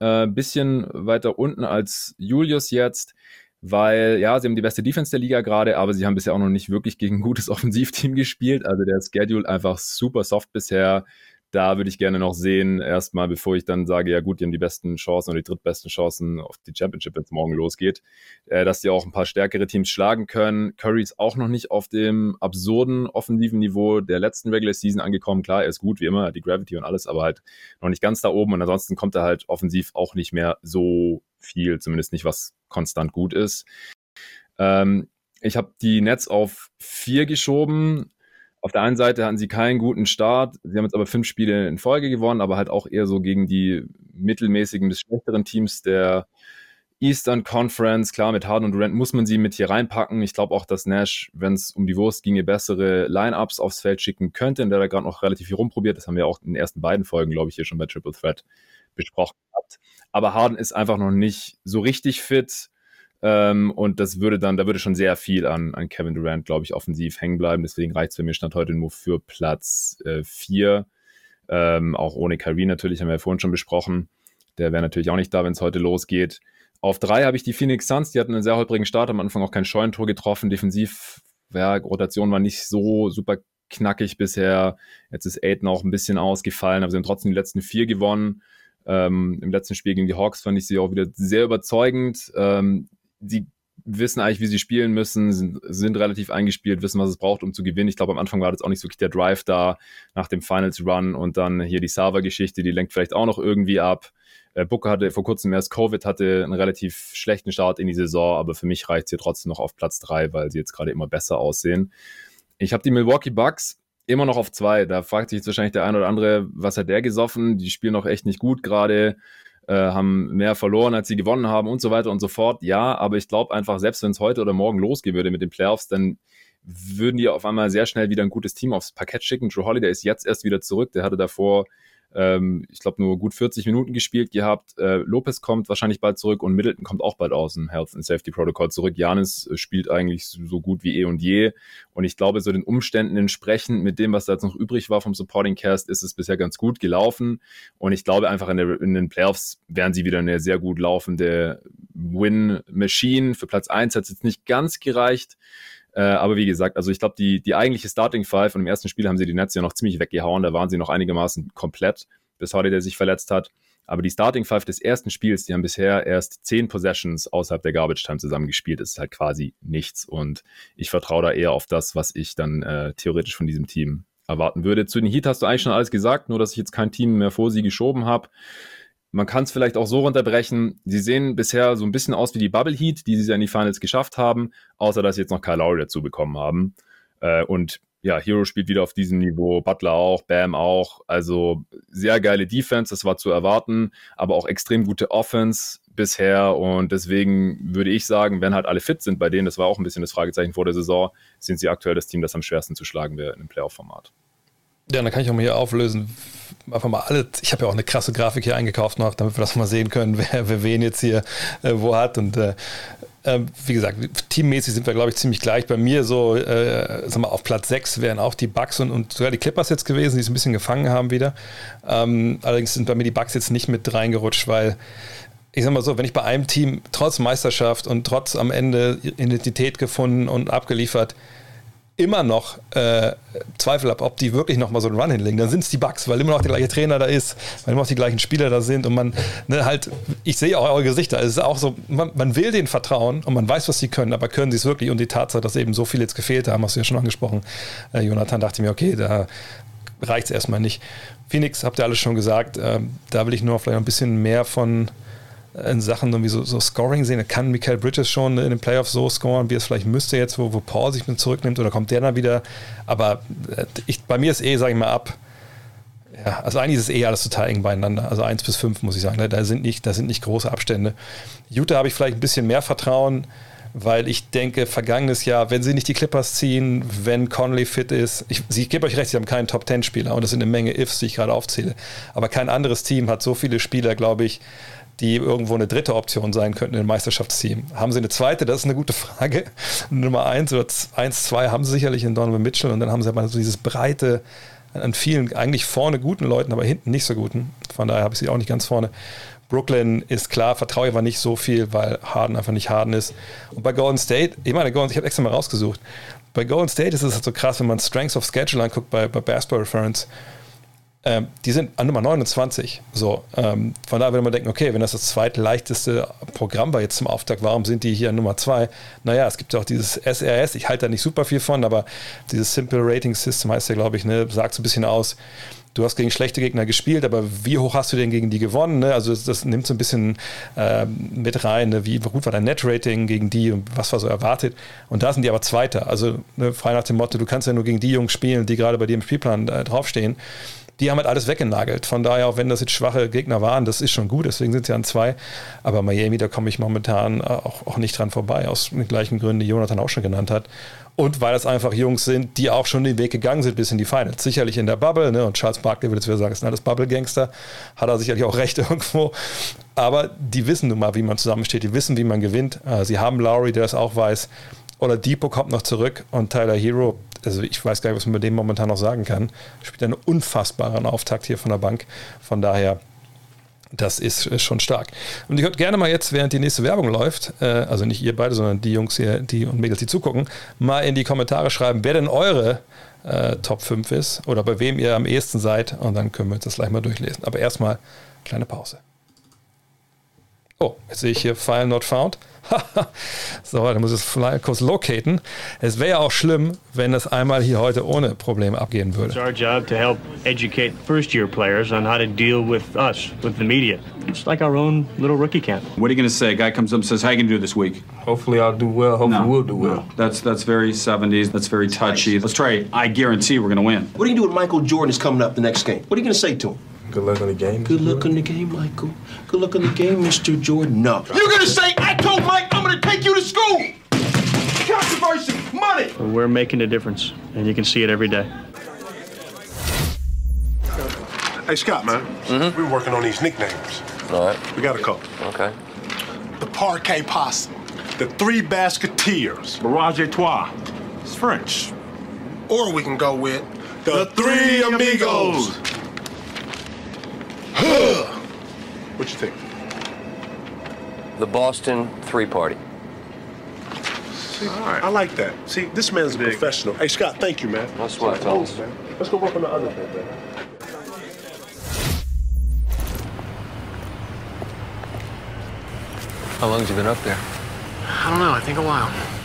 Äh, bisschen weiter unten als Julius jetzt weil ja, sie haben die beste Defense der Liga gerade, aber sie haben bisher auch noch nicht wirklich gegen ein gutes Offensivteam gespielt. Also der Schedule einfach super soft bisher da würde ich gerne noch sehen, erstmal, bevor ich dann sage, ja gut, die haben die besten Chancen oder die drittbesten Chancen auf die Championship, wenn es morgen losgeht, äh, dass die auch ein paar stärkere Teams schlagen können. Curry ist auch noch nicht auf dem absurden offensiven Niveau der letzten Regular Season angekommen. Klar, er ist gut, wie immer, die Gravity und alles, aber halt noch nicht ganz da oben und ansonsten kommt er halt offensiv auch nicht mehr so viel, zumindest nicht, was konstant gut ist. Ähm, ich habe die Nets auf vier geschoben auf der einen Seite hatten sie keinen guten Start. Sie haben jetzt aber fünf Spiele in Folge gewonnen, aber halt auch eher so gegen die mittelmäßigen bis schlechteren Teams der Eastern Conference. Klar, mit Harden und Durant muss man sie mit hier reinpacken. Ich glaube auch, dass Nash, wenn es um die Wurst ginge, bessere Lineups aufs Feld schicken könnte, in der er gerade noch relativ viel rumprobiert. Das haben wir auch in den ersten beiden Folgen, glaube ich, hier schon bei Triple Threat besprochen gehabt. Aber Harden ist einfach noch nicht so richtig fit. Ähm, und das würde dann, da würde schon sehr viel an, an Kevin Durant, glaube ich, offensiv hängen bleiben. Deswegen reicht es für mich Stand heute nur für Platz 4. Äh, ähm, auch ohne Kyrie natürlich, haben wir ja vorhin schon besprochen. Der wäre natürlich auch nicht da, wenn es heute losgeht. Auf drei habe ich die Phoenix Suns, die hatten einen sehr holprigen Start, am Anfang auch kein Scheunentor getroffen. Defensiv, ja, Rotation war nicht so super knackig bisher. Jetzt ist Aiden auch ein bisschen ausgefallen, aber sie haben trotzdem die letzten vier gewonnen. Ähm, Im letzten Spiel gegen die Hawks fand ich sie auch wieder sehr überzeugend. Ähm, sie wissen eigentlich, wie sie spielen müssen, sind, sind relativ eingespielt, wissen, was es braucht, um zu gewinnen. Ich glaube, am Anfang war das auch nicht so der Drive da nach dem Finals Run und dann hier die Server-Geschichte, die lenkt vielleicht auch noch irgendwie ab. Äh, Booker hatte vor kurzem erst Covid, hatte einen relativ schlechten Start in die Saison, aber für mich reicht es hier trotzdem noch auf Platz drei, weil sie jetzt gerade immer besser aussehen. Ich habe die Milwaukee Bucks immer noch auf zwei. Da fragt sich jetzt wahrscheinlich der ein oder andere, was hat der gesoffen? Die spielen noch echt nicht gut gerade. Äh, haben mehr verloren, als sie gewonnen haben und so weiter und so fort. Ja, aber ich glaube einfach, selbst wenn es heute oder morgen losgehen würde mit den Playoffs, dann würden die auf einmal sehr schnell wieder ein gutes Team aufs Parkett schicken. Drew Holiday ist jetzt erst wieder zurück. Der hatte davor ähm, ich glaube, nur gut 40 Minuten gespielt gehabt. Äh, Lopez kommt wahrscheinlich bald zurück und Middleton kommt auch bald aus dem Health and Safety Protocol zurück. Janis äh, spielt eigentlich so gut wie eh und je. Und ich glaube, so den Umständen entsprechend mit dem, was da jetzt noch übrig war vom Supporting Cast, ist es bisher ganz gut gelaufen. Und ich glaube einfach in, der, in den Playoffs werden sie wieder eine sehr gut laufende Win-Machine. Für Platz 1 hat es jetzt nicht ganz gereicht. Äh, aber wie gesagt, also ich glaube, die, die eigentliche Starting Five von dem ersten Spiel haben sie die Nets ja noch ziemlich weggehauen. Da waren sie noch einigermaßen komplett, bis der sich verletzt hat. Aber die Starting Five des ersten Spiels, die haben bisher erst zehn Possessions außerhalb der Garbage Time zusammengespielt. Das ist halt quasi nichts. Und ich vertraue da eher auf das, was ich dann äh, theoretisch von diesem Team erwarten würde. Zu den Heat hast du eigentlich schon alles gesagt, nur dass ich jetzt kein Team mehr vor sie geschoben habe. Man kann es vielleicht auch so runterbrechen. Sie sehen bisher so ein bisschen aus wie die Bubble Heat, die sie in die Finals geschafft haben, außer dass sie jetzt noch Kyle Lowry dazu bekommen haben. Äh, und ja, Hero spielt wieder auf diesem Niveau, Butler auch, Bam auch. Also sehr geile Defense, das war zu erwarten, aber auch extrem gute Offense bisher. Und deswegen würde ich sagen, wenn halt alle fit sind bei denen, das war auch ein bisschen das Fragezeichen vor der Saison, sind sie aktuell das Team, das am schwersten zu schlagen wäre einem Playoff-Format. Ja, dann kann ich auch mal hier auflösen. Einfach mal alle. Ich habe ja auch eine krasse Grafik hier eingekauft noch, damit wir das mal sehen können, wer, wer wen jetzt hier äh, wo hat. Und äh, äh, wie gesagt, teammäßig sind wir, glaube ich, ziemlich gleich. Bei mir so, äh, sag mal, auf Platz 6 wären auch die Bucks und, und sogar die Clippers jetzt gewesen, die es ein bisschen gefangen haben wieder. Ähm, allerdings sind bei mir die Bucks jetzt nicht mit reingerutscht, weil ich sag mal so, wenn ich bei einem Team trotz Meisterschaft und trotz am Ende Identität gefunden und abgeliefert, immer noch äh, Zweifel habe, ob die wirklich noch mal so einen Run hinlegen, dann sind es die Bugs, weil immer noch der gleiche Trainer da ist, weil immer noch die gleichen Spieler da sind und man ne, halt, ich sehe auch eure Gesichter, es ist auch so, man, man, will denen vertrauen und man weiß, was sie können, aber können sie es wirklich? Und die Tatsache, dass eben so viele jetzt gefehlt haben, hast du ja schon angesprochen, äh, Jonathan, dachte mir, okay, da reicht es erstmal nicht. Phoenix, habt ihr alles schon gesagt, äh, da will ich nur vielleicht ein bisschen mehr von in Sachen irgendwie so, so Scoring sehen. Kann Michael Bridges schon in den Playoffs so scoren, wie es vielleicht müsste jetzt, wo, wo Paul sich mit zurücknimmt oder kommt der dann wieder? Aber äh, ich, bei mir ist eh, sage ich mal, ab. Ja, also eigentlich ist es eh alles total eng beieinander. Also 1 bis 5 muss ich sagen. Da sind nicht, da sind nicht große Abstände. Utah habe ich vielleicht ein bisschen mehr Vertrauen, weil ich denke, vergangenes Jahr, wenn sie nicht die Clippers ziehen, wenn Conley fit ist, ich, ich gebe euch recht, sie haben keinen Top-10-Spieler und das sind eine Menge Ifs, die ich gerade aufzähle. Aber kein anderes Team hat so viele Spieler, glaube ich, die irgendwo eine dritte Option sein könnten im Meisterschaftsteam. Haben sie eine zweite? Das ist eine gute Frage. Nummer eins oder eins, zwei haben sie sicherlich in Donovan Mitchell und dann haben sie aber so dieses breite, an vielen eigentlich vorne guten Leuten, aber hinten nicht so guten. Von daher habe ich sie auch nicht ganz vorne. Brooklyn ist klar, vertraue ich aber nicht so viel, weil Harden einfach nicht Harden ist. Und bei Golden State, ich meine, ich habe extra mal rausgesucht. Bei Golden State ist es halt so krass, wenn man Strengths of Schedule anguckt bei, bei Basketball Reference ähm, die sind an Nummer 29. So, ähm, von daher würde man denken, okay, wenn das das zweitleichteste Programm war jetzt zum Auftakt, warum sind die hier an Nummer 2? Naja, es gibt ja auch dieses SRS, ich halte da nicht super viel von, aber dieses Simple Rating System heißt ja, glaube ich, ne, sagt so ein bisschen aus, du hast gegen schlechte Gegner gespielt, aber wie hoch hast du denn gegen die gewonnen? Ne? Also das, das, nimmt so ein bisschen äh, mit rein, ne? wie gut war dein Net-Rating gegen die und was war so erwartet. Und da sind die aber Zweiter. Also ne, frei nach dem Motto, du kannst ja nur gegen die Jungs spielen, die gerade bei dir im Spielplan äh, draufstehen die haben halt alles weggenagelt. Von daher, auch wenn das jetzt schwache Gegner waren, das ist schon gut, deswegen sind sie an zwei. Aber Miami, da komme ich momentan auch, auch nicht dran vorbei, aus den gleichen Gründen, die Jonathan auch schon genannt hat. Und weil es einfach Jungs sind, die auch schon den Weg gegangen sind bis in die Finals. Sicherlich in der Bubble, ne? und Charles Barkley würde jetzt wieder sagen, es sind alles Bubble-Gangster. Hat er sicherlich auch recht irgendwo. Aber die wissen nun mal, wie man zusammensteht, die wissen, wie man gewinnt. Äh, sie haben Lowry, der das auch weiß. Oder Depot kommt noch zurück und Tyler Hero, also ich weiß gar nicht, was man mit dem momentan noch sagen kann, spielt einen unfassbaren Auftakt hier von der Bank. Von daher, das ist schon stark. Und ihr könnt gerne mal jetzt, während die nächste Werbung läuft, äh, also nicht ihr beide, sondern die Jungs hier, die und Mädels, die zugucken, mal in die Kommentare schreiben, wer denn eure äh, Top 5 ist oder bei wem ihr am ehesten seid. Und dann können wir uns das gleich mal durchlesen. Aber erstmal kleine Pause. Oh, jetzt sehe ich hier File Not Found. so, dann muss es kurz locaten. Es wäre ja auch schlimm, wenn das einmal hier heute ohne Probleme abgehen würde. It's our job to help educate first-year players on how to deal with us, with the media. It's like our own little rookie camp. What are you going to say? A guy comes up and says, "How you going to do this week?" Hopefully, I'll do well. Hopefully, No, we'll do well. no. That's that's very 70s. That's very touchy. Let's try it. I guarantee we're going to win. What do you do when Michael Jordan is coming up the next game? What are you going to say to him? Good luck on the game. Good luck in the game, Michael. Good luck in the game, Mr. Jordan. No. You're going to say, I told Mike I'm going to take you to school. Controversy, money. We're making a difference, and you can see it every day. Hey, Scott, man. Mm-hmm. We're working on these nicknames. All right. We got a couple. Okay. The Parquet Possum. The Three Basketeers. Barrage Etoile. It's French. Or we can go with the, Three Amigos. What you think? The Boston Three Party. I like that. See, this man's a professional. Hey, Scott, thank you, man. That's what I told us. man. Let's go work on the other thing, man. How long's you been up there? I don't know. I think a while.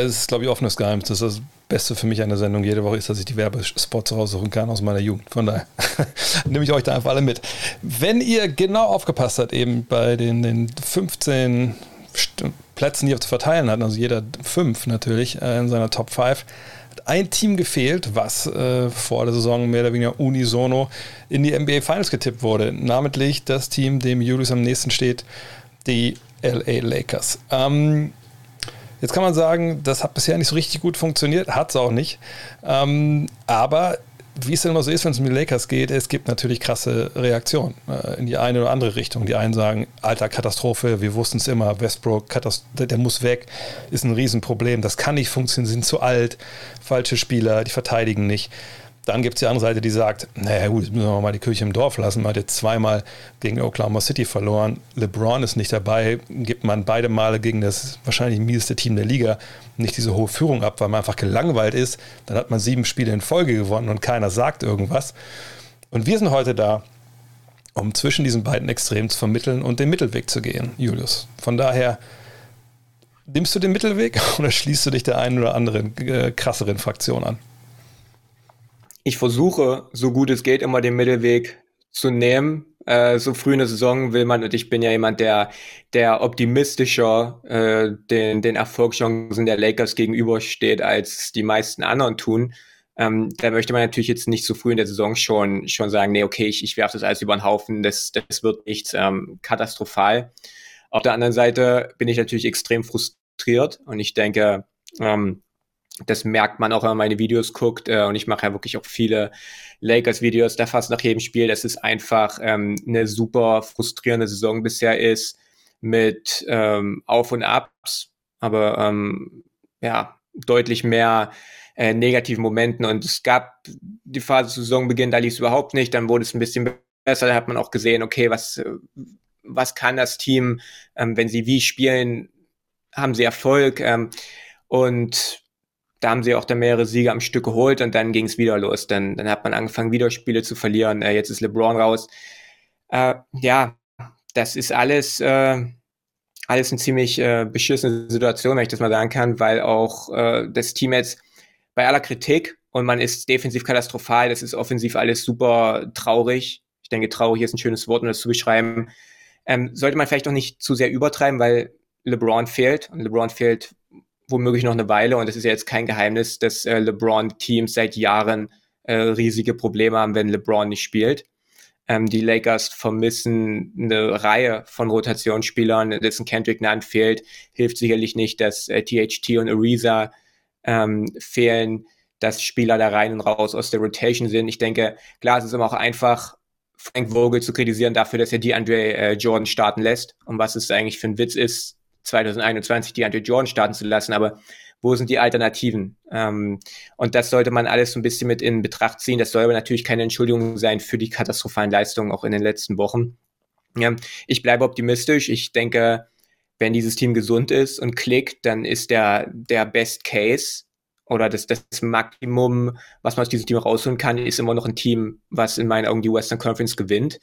Ist, glaube ich, offenes Geheimnis. Das ist das Beste für mich an der Sendung jede Woche ist, dass ich die Werbespots raussuchen kann aus meiner Jugend. Von daher nehme ich euch da einfach alle mit. Wenn ihr genau aufgepasst habt, eben bei den, den 15 St- Plätzen, die er zu verteilen hat, also jeder fünf natürlich äh, in seiner Top 5, hat ein Team gefehlt, was äh, vor der Saison mehr oder weniger unisono in die NBA Finals getippt wurde. Namentlich das Team, dem Julius am nächsten steht, die LA Lakers. Ähm, Jetzt kann man sagen, das hat bisher nicht so richtig gut funktioniert, hat es auch nicht. Ähm, aber wie es denn immer so ist, wenn es um die Lakers geht, es gibt natürlich krasse Reaktionen äh, in die eine oder andere Richtung. Die einen sagen, alter Katastrophe, wir wussten es immer, Westbrook, Katast der, muss weg, ist ein Riesenproblem, das kann nicht funktionieren, sind zu alt, falsche Spieler, die verteidigen nicht. Dann gibt es die andere Seite, die sagt, naja gut, müssen wir mal die Kirche im Dorf lassen. Man hat jetzt zweimal gegen Oklahoma City verloren. LeBron ist nicht dabei. Gibt man beide Male gegen das wahrscheinlich mieseste Team der Liga nicht diese hohe Führung ab, weil man einfach gelangweilt ist. Dann hat man sieben Spiele in Folge gewonnen und keiner sagt irgendwas. Und wir sind heute da, um zwischen diesen beiden Extremen zu vermitteln und den Mittelweg zu gehen, Julius. Von daher, nimmst du den Mittelweg oder schließt du dich der einen oder anderen äh, krasseren Fraktion an? Ich versuche, so gut es geht, immer den Mittelweg zu nehmen. Äh, so früh in der Saison will man, und ich bin ja jemand, der, der optimistischer äh, den, den Erfolgschancen der Lakers gegenübersteht, als die meisten anderen tun. Ähm, da möchte man natürlich jetzt nicht so früh in der Saison schon, schon sagen, nee, okay, ich, ich werfe das alles über den Haufen, das, das wird nichts ähm, katastrophal. Auf der anderen Seite bin ich natürlich extrem frustriert und ich denke, ähm, das merkt man auch, wenn man meine Videos guckt. Äh, und ich mache ja wirklich auch viele Lakers-Videos, da fast nach jedem Spiel, dass es einfach ähm, eine super frustrierende Saison bisher ist mit ähm, Auf und Abs, aber ähm, ja, deutlich mehr äh, negativen Momenten. Und es gab die Phase Saisonbeginn, da lief es überhaupt nicht, dann wurde es ein bisschen besser, da hat man auch gesehen, okay, was, was kann das Team, ähm, wenn sie wie spielen, haben sie Erfolg. Ähm, und da haben sie auch dann mehrere Siege am Stück geholt und dann ging es wieder los. Dann, dann hat man angefangen, wieder Spiele zu verlieren. Äh, jetzt ist LeBron raus. Äh, ja, das ist alles, äh, alles eine ziemlich äh, beschissene Situation, wenn ich das mal sagen kann, weil auch äh, das Team jetzt bei aller Kritik und man ist defensiv katastrophal, das ist offensiv alles super traurig. Ich denke, traurig ist ein schönes Wort, um das zu beschreiben. Ähm, sollte man vielleicht auch nicht zu sehr übertreiben, weil LeBron fehlt und LeBron fehlt womöglich noch eine Weile. Und es ist ja jetzt kein Geheimnis, dass äh, LeBron-Teams seit Jahren äh, riesige Probleme haben, wenn LeBron nicht spielt. Ähm, die Lakers vermissen eine Reihe von Rotationsspielern, dessen Kendrick Nunn fehlt. Hilft sicherlich nicht, dass äh, THT und Ariza ähm, fehlen, dass Spieler da rein und raus aus der Rotation sind. Ich denke, klar, es ist immer auch einfach, Frank Vogel zu kritisieren dafür, dass er die Andre äh, Jordan starten lässt. Und was es eigentlich für ein Witz ist, 2021 die Andre Jordan starten zu lassen, aber wo sind die Alternativen? Ähm, und das sollte man alles so ein bisschen mit in Betracht ziehen. Das soll aber natürlich keine Entschuldigung sein für die katastrophalen Leistungen auch in den letzten Wochen. Ja, ich bleibe optimistisch. Ich denke, wenn dieses Team gesund ist und klickt, dann ist der, der Best Case oder das, das Maximum, was man aus diesem Team rausholen kann, ist immer noch ein Team, was in meinen Augen die Western Conference gewinnt.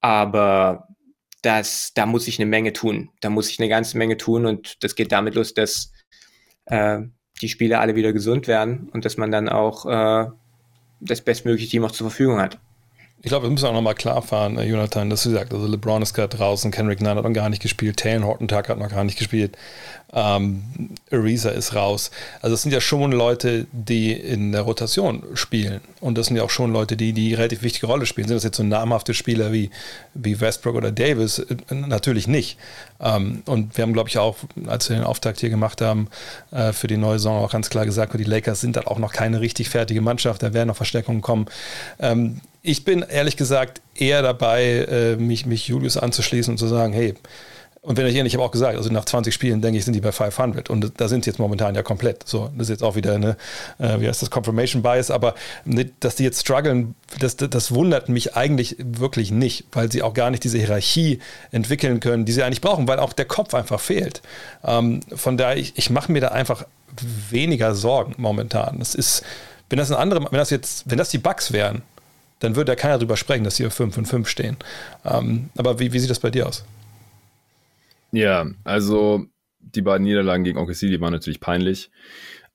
Aber das, da muss ich eine Menge tun. Da muss ich eine ganze Menge tun und das geht damit los, dass äh, die Spieler alle wieder gesund werden und dass man dann auch äh, das bestmögliche Team auch zur Verfügung hat. Ich glaube, wir müssen auch nochmal klar fahren, äh, Jonathan, dass du sagst, also LeBron ist gerade draußen, Kendrick Nunn hat noch gar nicht gespielt, Taylor Horton Tag hat noch gar nicht gespielt, ähm, Ariza ist raus. Also es sind ja schon Leute, die in der Rotation spielen und das sind ja auch schon Leute, die die relativ wichtige Rolle spielen. Sind das jetzt so namhafte Spieler wie, wie Westbrook oder Davis? Äh, natürlich nicht. Ähm, und wir haben, glaube ich, auch, als wir den Auftakt hier gemacht haben, äh, für die neue Saison auch ganz klar gesagt, die Lakers sind dann auch noch keine richtig fertige Mannschaft, da werden noch Verstärkungen kommen. Ähm, ich bin ehrlich gesagt eher dabei, äh, mich, mich Julius anzuschließen und zu sagen, hey, und wenn ich ehrlich, ich habe auch gesagt, also nach 20 Spielen denke ich, sind die bei 500 und da sind sie jetzt momentan ja komplett. So, das ist jetzt auch wieder eine, äh, wie heißt das, Confirmation Bias, aber dass die jetzt strugglen, das, das wundert mich eigentlich wirklich nicht, weil sie auch gar nicht diese Hierarchie entwickeln können, die sie eigentlich brauchen, weil auch der Kopf einfach fehlt. Ähm, von daher, ich, ich mache mir da einfach weniger Sorgen momentan. Das ist, wenn das ein andere, wenn das jetzt, wenn das die Bugs wären, dann würde ja keiner drüber sprechen, dass auf 5 und 5 stehen. Ähm, aber wie, wie sieht das bei dir aus? Ja, also die beiden Niederlagen gegen OKC, die waren natürlich peinlich.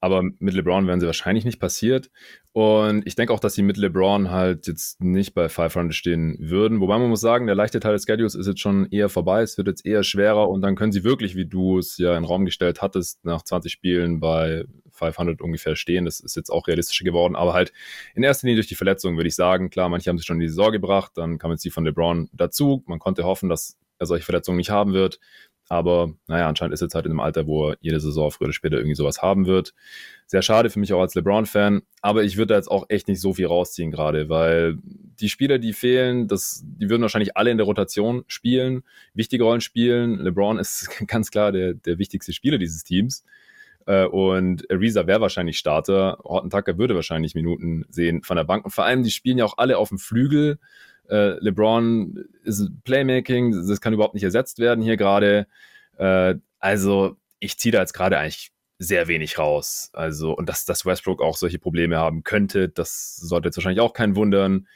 Aber mit LeBron wären sie wahrscheinlich nicht passiert. Und ich denke auch, dass sie mit LeBron halt jetzt nicht bei 500 stehen würden. Wobei man muss sagen, der leichte Teil des Schedules ist jetzt schon eher vorbei. Es wird jetzt eher schwerer und dann können sie wirklich, wie du es ja in den Raum gestellt hattest, nach 20 Spielen bei 500 ungefähr stehen. Das ist jetzt auch realistischer geworden, aber halt in erster Linie durch die Verletzung würde ich sagen. Klar, manche haben sich schon in die Saison gebracht, dann kam jetzt die von LeBron dazu. Man konnte hoffen, dass er solche Verletzungen nicht haben wird. Aber naja, anscheinend ist jetzt halt in einem Alter, wo er jede Saison früher oder später irgendwie sowas haben wird. Sehr schade für mich auch als LeBron-Fan. Aber ich würde da jetzt auch echt nicht so viel rausziehen gerade, weil die Spieler, die fehlen, das, die würden wahrscheinlich alle in der Rotation spielen, wichtige Rollen spielen. LeBron ist ganz klar der, der wichtigste Spieler dieses Teams. Äh, und Ariza wäre wahrscheinlich Starter. Horton Tucker würde wahrscheinlich Minuten sehen von der Bank. Und vor allem, die spielen ja auch alle auf dem Flügel. Äh, LeBron ist Playmaking, das kann überhaupt nicht ersetzt werden hier gerade. Äh, also ich ziehe da jetzt gerade eigentlich sehr wenig raus. Also, und dass, dass Westbrook auch solche Probleme haben könnte, das sollte jetzt wahrscheinlich auch keinen wundern.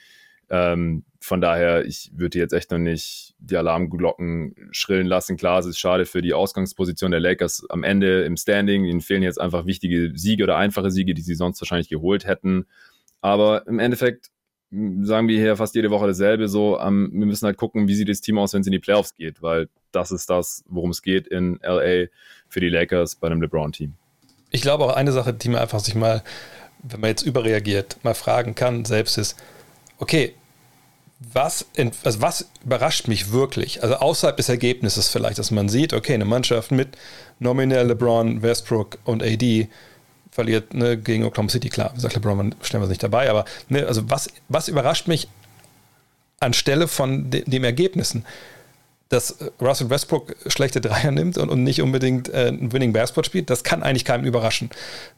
Ähm, von daher, ich würde jetzt echt noch nicht die Alarmglocken schrillen lassen. Klar, es ist schade für die Ausgangsposition der Lakers am Ende im Standing. Ihnen fehlen jetzt einfach wichtige Siege oder einfache Siege, die sie sonst wahrscheinlich geholt hätten. Aber im Endeffekt sagen wir hier fast jede Woche dasselbe. So, ähm, wir müssen halt gucken, wie sieht das Team aus, wenn es in die Playoffs geht, weil das ist das, worum es geht in LA für die Lakers bei einem LeBron-Team. Ich glaube auch eine Sache, die man einfach sich mal, wenn man jetzt überreagiert, mal fragen kann, selbst ist, okay, was, also was überrascht mich wirklich? Also außerhalb des Ergebnisses vielleicht, dass man sieht, okay, eine Mannschaft mit nominell LeBron, Westbrook und AD verliert ne, gegen Oklahoma City, klar, sagt LeBron, stellen wir es nicht dabei, aber ne, also was, was überrascht mich anstelle von de, den Ergebnissen? Dass Russell Westbrook schlechte Dreier nimmt und, und nicht unbedingt äh, ein Winning Basketball spielt, das kann eigentlich keinem überraschen.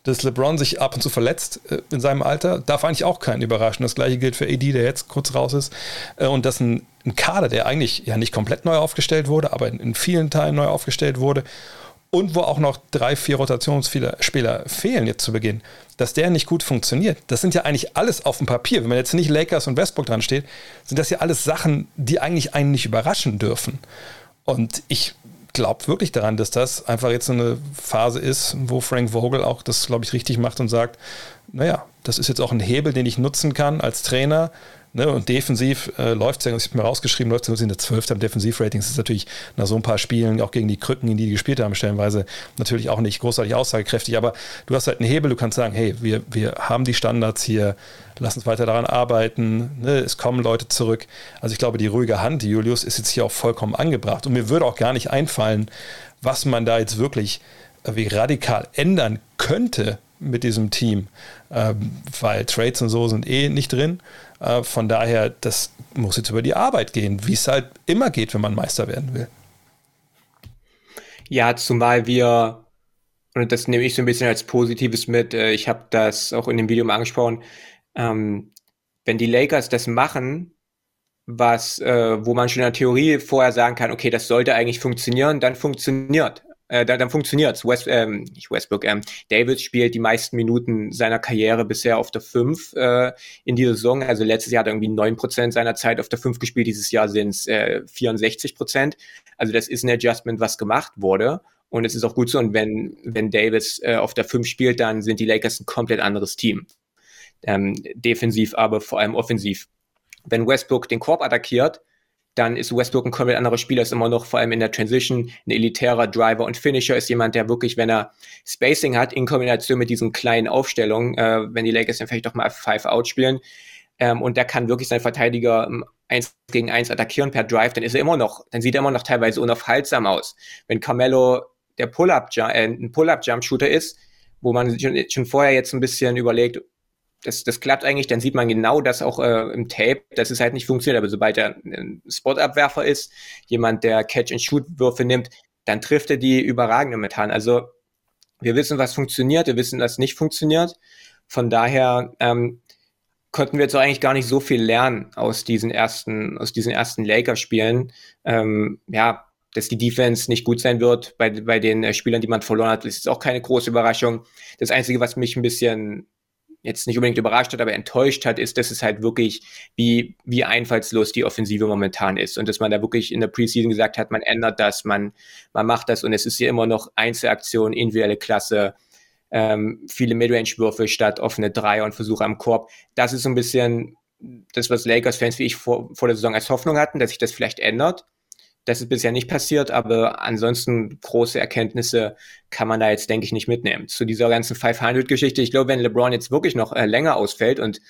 Dass LeBron sich ab und zu verletzt äh, in seinem Alter, darf eigentlich auch keinen überraschen. Das gleiche gilt für AD, der jetzt kurz raus ist. Äh, und dass ein, ein, Kader, der eigentlich ja nicht komplett neu aufgestellt wurde, aber in, in vielen Teilen neu aufgestellt wurde und wo auch noch drei, vier Rotationsspieler fehlen jetzt zu Beginn, dass der nicht gut funktioniert. Das sind ja eigentlich alles auf dem Papier. Wenn man jetzt nicht Lakers und Westbrook dran steht, sind das ja alles Sachen, die eigentlich einen nicht überraschen dürfen. Und ich glaube wirklich daran, dass das einfach jetzt so eine Phase ist, wo Frank Vogel auch das, glaube ich, richtig macht und sagt, naja, das ist jetzt auch ein Hebel, den ich nutzen kann als Trainer, Ne, und defensiv äh, läuft es ja, ich habe mir rausgeschrieben, läuft es in der 12. am Defensivrating. Das ist natürlich nach so ein paar Spielen, auch gegen die Krücken, in die die gespielt haben, stellenweise natürlich auch nicht großartig aussagekräftig. Aber du hast halt einen Hebel, du kannst sagen, hey, wir, wir haben die Standards hier, lass uns weiter daran arbeiten, ne, es kommen Leute zurück. Also ich glaube, die ruhige Hand, Julius, ist jetzt hier auch vollkommen angebracht. Und mir würde auch gar nicht einfallen, was man da jetzt wirklich äh, wie radikal ändern könnte mit diesem Team, weil Trades und so sind eh nicht drin. Äh, von daher, das muss jetzt über die Arbeit gehen, wie es halt immer geht, wenn man Meister werden will. Ja, zumal wir, und das nehme ich so ein bisschen als Positives mit, äh, ich habe das auch in dem Video mal angesprochen, ähm, wenn die Lakers das machen, was, äh, wo man schon in der Theorie vorher sagen kann, okay, das sollte eigentlich funktionieren, dann funktioniert äh, dann, dann funktioniert's. West, ähm, nicht Westbrook, ähm, Davis spielt die meisten Minuten seiner Karriere bisher auf der 5 äh, in dieser Saison. Also letztes Jahr hat er irgendwie 9% seiner Zeit auf der 5 gespielt, dieses Jahr sind es äh, 64%. Also das ist ein Adjustment, was gemacht wurde. Und es ist auch gut so. Und wenn, wenn Davis äh, auf der 5 spielt, dann sind die Lakers ein komplett anderes Team. Ähm, defensiv, aber vor allem offensiv. Wenn Westbrook den Korb attackiert, dann ist Westbrook ein komplett anderer Spieler, ist immer noch vor allem in der Transition ein elitärer Driver und Finisher ist jemand, der wirklich, wenn er Spacing hat, in Kombination mit diesen kleinen Aufstellungen, äh, wenn die Lakers dann vielleicht doch mal Five Out spielen, ähm, und der kann wirklich seinen Verteidiger ähm, eins gegen eins attackieren per Drive, dann ist er immer noch, dann sieht er immer noch teilweise unaufhaltsam aus. Wenn Carmelo der Pull-up, äh, ein Pull-up-Jump-Shooter ist, wo man schon, schon vorher jetzt ein bisschen überlegt, das, das klappt eigentlich, dann sieht man genau das auch äh, im Tape, dass es halt nicht funktioniert. Aber sobald er ein Spot-Abwerfer ist, jemand, der Catch-and-Shoot-Würfe nimmt, dann trifft er die überragend momentan. Also wir wissen, was funktioniert, wir wissen, was nicht funktioniert. Von daher ähm, konnten wir jetzt eigentlich gar nicht so viel lernen aus diesen ersten, aus diesen ersten Lakers-Spielen. Ähm, ja, dass die Defense nicht gut sein wird bei, bei den äh, Spielern, die man verloren hat, ist auch keine große Überraschung. Das Einzige, was mich ein bisschen jetzt nicht unbedingt überrascht hat, aber enttäuscht hat, ist, dass es halt wirklich, wie, wie einfallslos die Offensive momentan ist. Und dass man da wirklich in der Preseason gesagt hat, man ändert das, man, man macht das und es ist ja immer noch Einzelaktion, individuelle Klasse, ähm, viele Midrange-Würfe statt offene Dreier und Versuche am Korb. Das ist so ein bisschen das, was Lakers-Fans wie ich vor, vor der Saison als Hoffnung hatten, dass sich das vielleicht ändert. Das ist bisher nicht passiert, aber ansonsten große Erkenntnisse kann man da jetzt, denke ich, nicht mitnehmen. Zu dieser ganzen 500-Geschichte, ich glaube, wenn LeBron jetzt wirklich noch äh, länger ausfällt und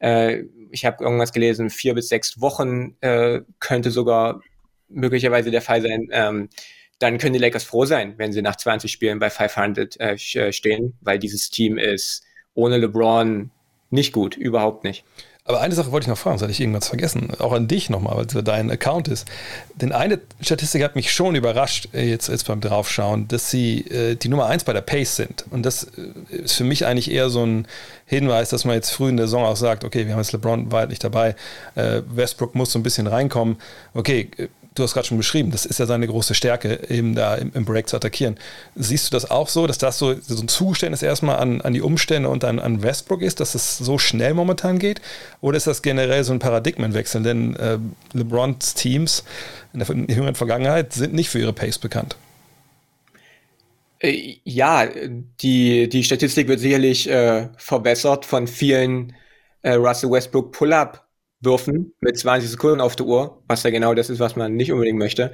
äh, ich habe irgendwas gelesen, vier bis sechs Wochen äh, könnte sogar möglicherweise der Fall sein, ähm, dann können die Lakers froh sein, wenn sie nach 20 Spielen bei 500 äh, äh, stehen, weil dieses Team ist ohne LeBron nicht gut, überhaupt nicht. Aber eine Sache wollte ich noch fragen, das hatte ich irgendwas vergessen. Auch an dich nochmal, weil es dein Account ist. Denn eine Statistik hat mich schon überrascht, äh, jetzt, jetzt beim Draufschauen, dass sie äh, die Nummer 1 bei der Pace sind. Und das äh, ist für mich eigentlich eher so ein Hinweis, dass man jetzt früh in der Saison auch sagt, okay, wir haben jetzt LeBron weit nicht dabei, äh, Westbrook muss so ein bisschen reinkommen. Okay, äh, du hast gerade schon beschrieben, das ist ja seine große Stärke, eben da im, im, Break zu attackieren. Siehst du das auch so, dass das so, so ein Zugeständnis erstmal an, an die Umstände und an, an Westbrook ist, dass es so schnell momentan geht? Oder ist das generell so ein Paradigmenwechsel? Denn äh, LeBrons Teams in der, in der jüngeren Vergangenheit sind nicht für ihre Pace bekannt. Äh, ja, die, die Statistik wird sicherlich äh, verbessert von vielen äh, Russell Westbrook Pull-Up würfen mit 20 Sekunden auf der Uhr, was ja genau das ist, was man nicht unbedingt möchte.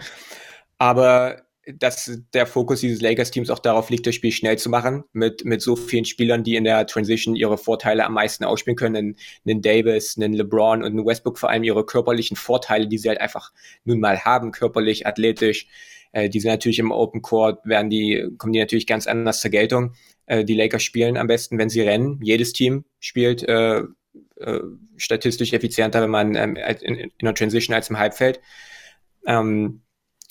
Aber dass der Fokus dieses Lakers-Teams auch darauf liegt, das Spiel schnell zu machen, mit, mit so vielen Spielern, die in der Transition ihre Vorteile am meisten ausspielen können, einen Davis, einen LeBron und einen Westbrook vor allem ihre körperlichen Vorteile, die sie halt einfach nun mal haben, körperlich, athletisch. Äh, die sind natürlich im Open Court, werden die, kommen die natürlich ganz anders zur Geltung. Äh, die Lakers spielen am besten, wenn sie rennen. Jedes Team spielt äh, äh, statistisch effizienter, wenn man ähm, in, in, der Transition als im Halbfeld. Ähm,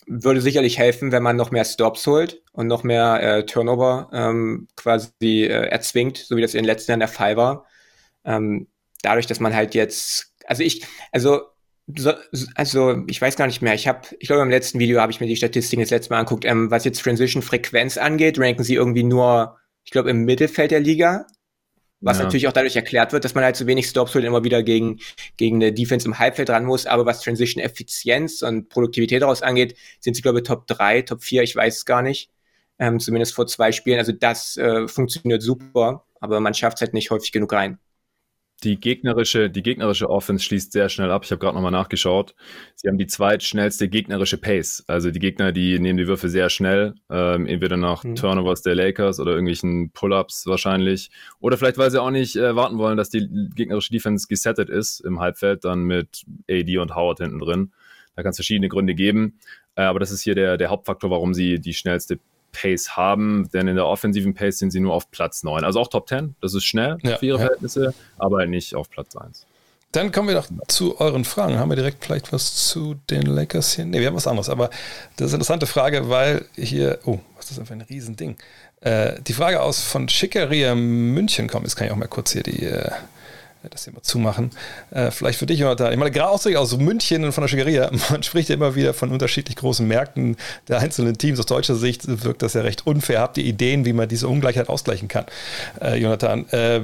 würde sicherlich helfen, wenn man noch mehr Stops holt und noch mehr äh, Turnover ähm, quasi äh, erzwingt, so wie das in den letzten Jahren der Fall war. Ähm, dadurch, dass man halt jetzt, also ich, also so, also ich weiß gar nicht mehr. Ich habe, ich glaube im letzten Video habe ich mir die Statistiken das letzte Mal angeguckt. Ähm, was jetzt Transition Frequenz angeht, ranken sie irgendwie nur, ich glaube im Mittelfeld der Liga. Was ja. natürlich auch dadurch erklärt wird, dass man halt zu wenig Stops holt, immer wieder gegen, gegen eine Defense im Halbfeld ran muss. Aber was Transition-Effizienz und Produktivität daraus angeht, sind sie, glaube ich, Top 3, Top 4, ich weiß es gar nicht. Ähm, zumindest vor zwei Spielen. Also das äh, funktioniert super, aber man schafft es halt nicht häufig genug rein. Die gegnerische, die gegnerische Offense schließt sehr schnell ab. Ich habe gerade nochmal nachgeschaut. Sie haben die zweitschnellste gegnerische Pace. Also die Gegner, die nehmen die Würfe sehr schnell, ähm, entweder nach mhm. Turnovers der Lakers oder irgendwelchen Pull-ups wahrscheinlich. Oder vielleicht, weil sie auch nicht äh, warten wollen, dass die gegnerische Defense gesettet ist im Halbfeld, dann mit AD und Howard hinten drin. Da kann es verschiedene Gründe geben. Äh, aber das ist hier der, der Hauptfaktor, warum sie die schnellste Pace haben, denn in der offensiven Pace sind sie nur auf Platz 9. Also auch Top 10, das ist schnell ja, für ihre ja. Verhältnisse, aber nicht auf Platz 1. Dann kommen wir doch zu euren Fragen. Haben wir direkt vielleicht was zu den Lakers hier? Ne, wir haben was anderes, aber das ist eine interessante Frage, weil hier, oh, was ist das für ein Riesending? Äh, die Frage aus von Schickeria München kommt, jetzt kann ich auch mal kurz hier die, äh, das hier mal zumachen. Äh, vielleicht für dich, Jonathan. Ich meine, gerade auch aus München und von der Schickeria, man spricht ja immer wieder von unterschiedlich großen Märkten der einzelnen Teams. Aus deutscher Sicht wirkt das ja recht unfair. Habt ihr Ideen, wie man diese Ungleichheit ausgleichen kann, äh, Jonathan? Äh,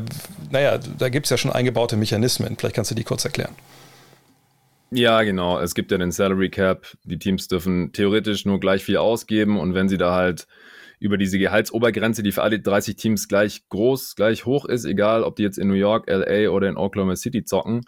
naja, da gibt es ja schon eingebaute Mechanismen. Vielleicht kannst du die kurz erklären. Ja, genau. Es gibt ja den Salary Cap. Die Teams dürfen theoretisch nur gleich viel ausgeben und wenn sie da halt über diese Gehaltsobergrenze, die für alle 30 Teams gleich groß, gleich hoch ist, egal ob die jetzt in New York, LA oder in Oklahoma City zocken.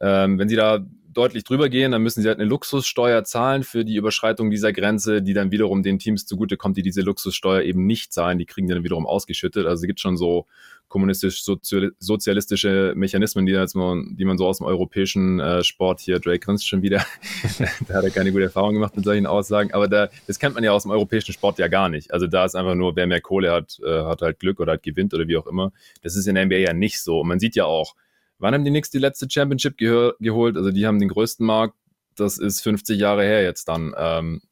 Ähm, wenn sie da deutlich drüber gehen, dann müssen sie halt eine Luxussteuer zahlen für die Überschreitung dieser Grenze, die dann wiederum den Teams zugutekommt, die diese Luxussteuer eben nicht zahlen. Die kriegen dann wiederum ausgeschüttet. Also es gibt schon so kommunistisch-sozialistische Mechanismen, die, man, die man so aus dem europäischen äh, Sport hier, Drake grinst schon wieder, da hat er keine gute Erfahrung gemacht mit solchen Aussagen, aber da, das kennt man ja aus dem europäischen Sport ja gar nicht. Also da ist einfach nur, wer mehr Kohle hat, äh, hat halt Glück oder hat gewinnt oder wie auch immer. Das ist in der NBA ja nicht so. Und man sieht ja auch, wann haben die Knicks die letzte Championship geholt? Also die haben den größten Markt, das ist 50 Jahre her jetzt dann. Ähm,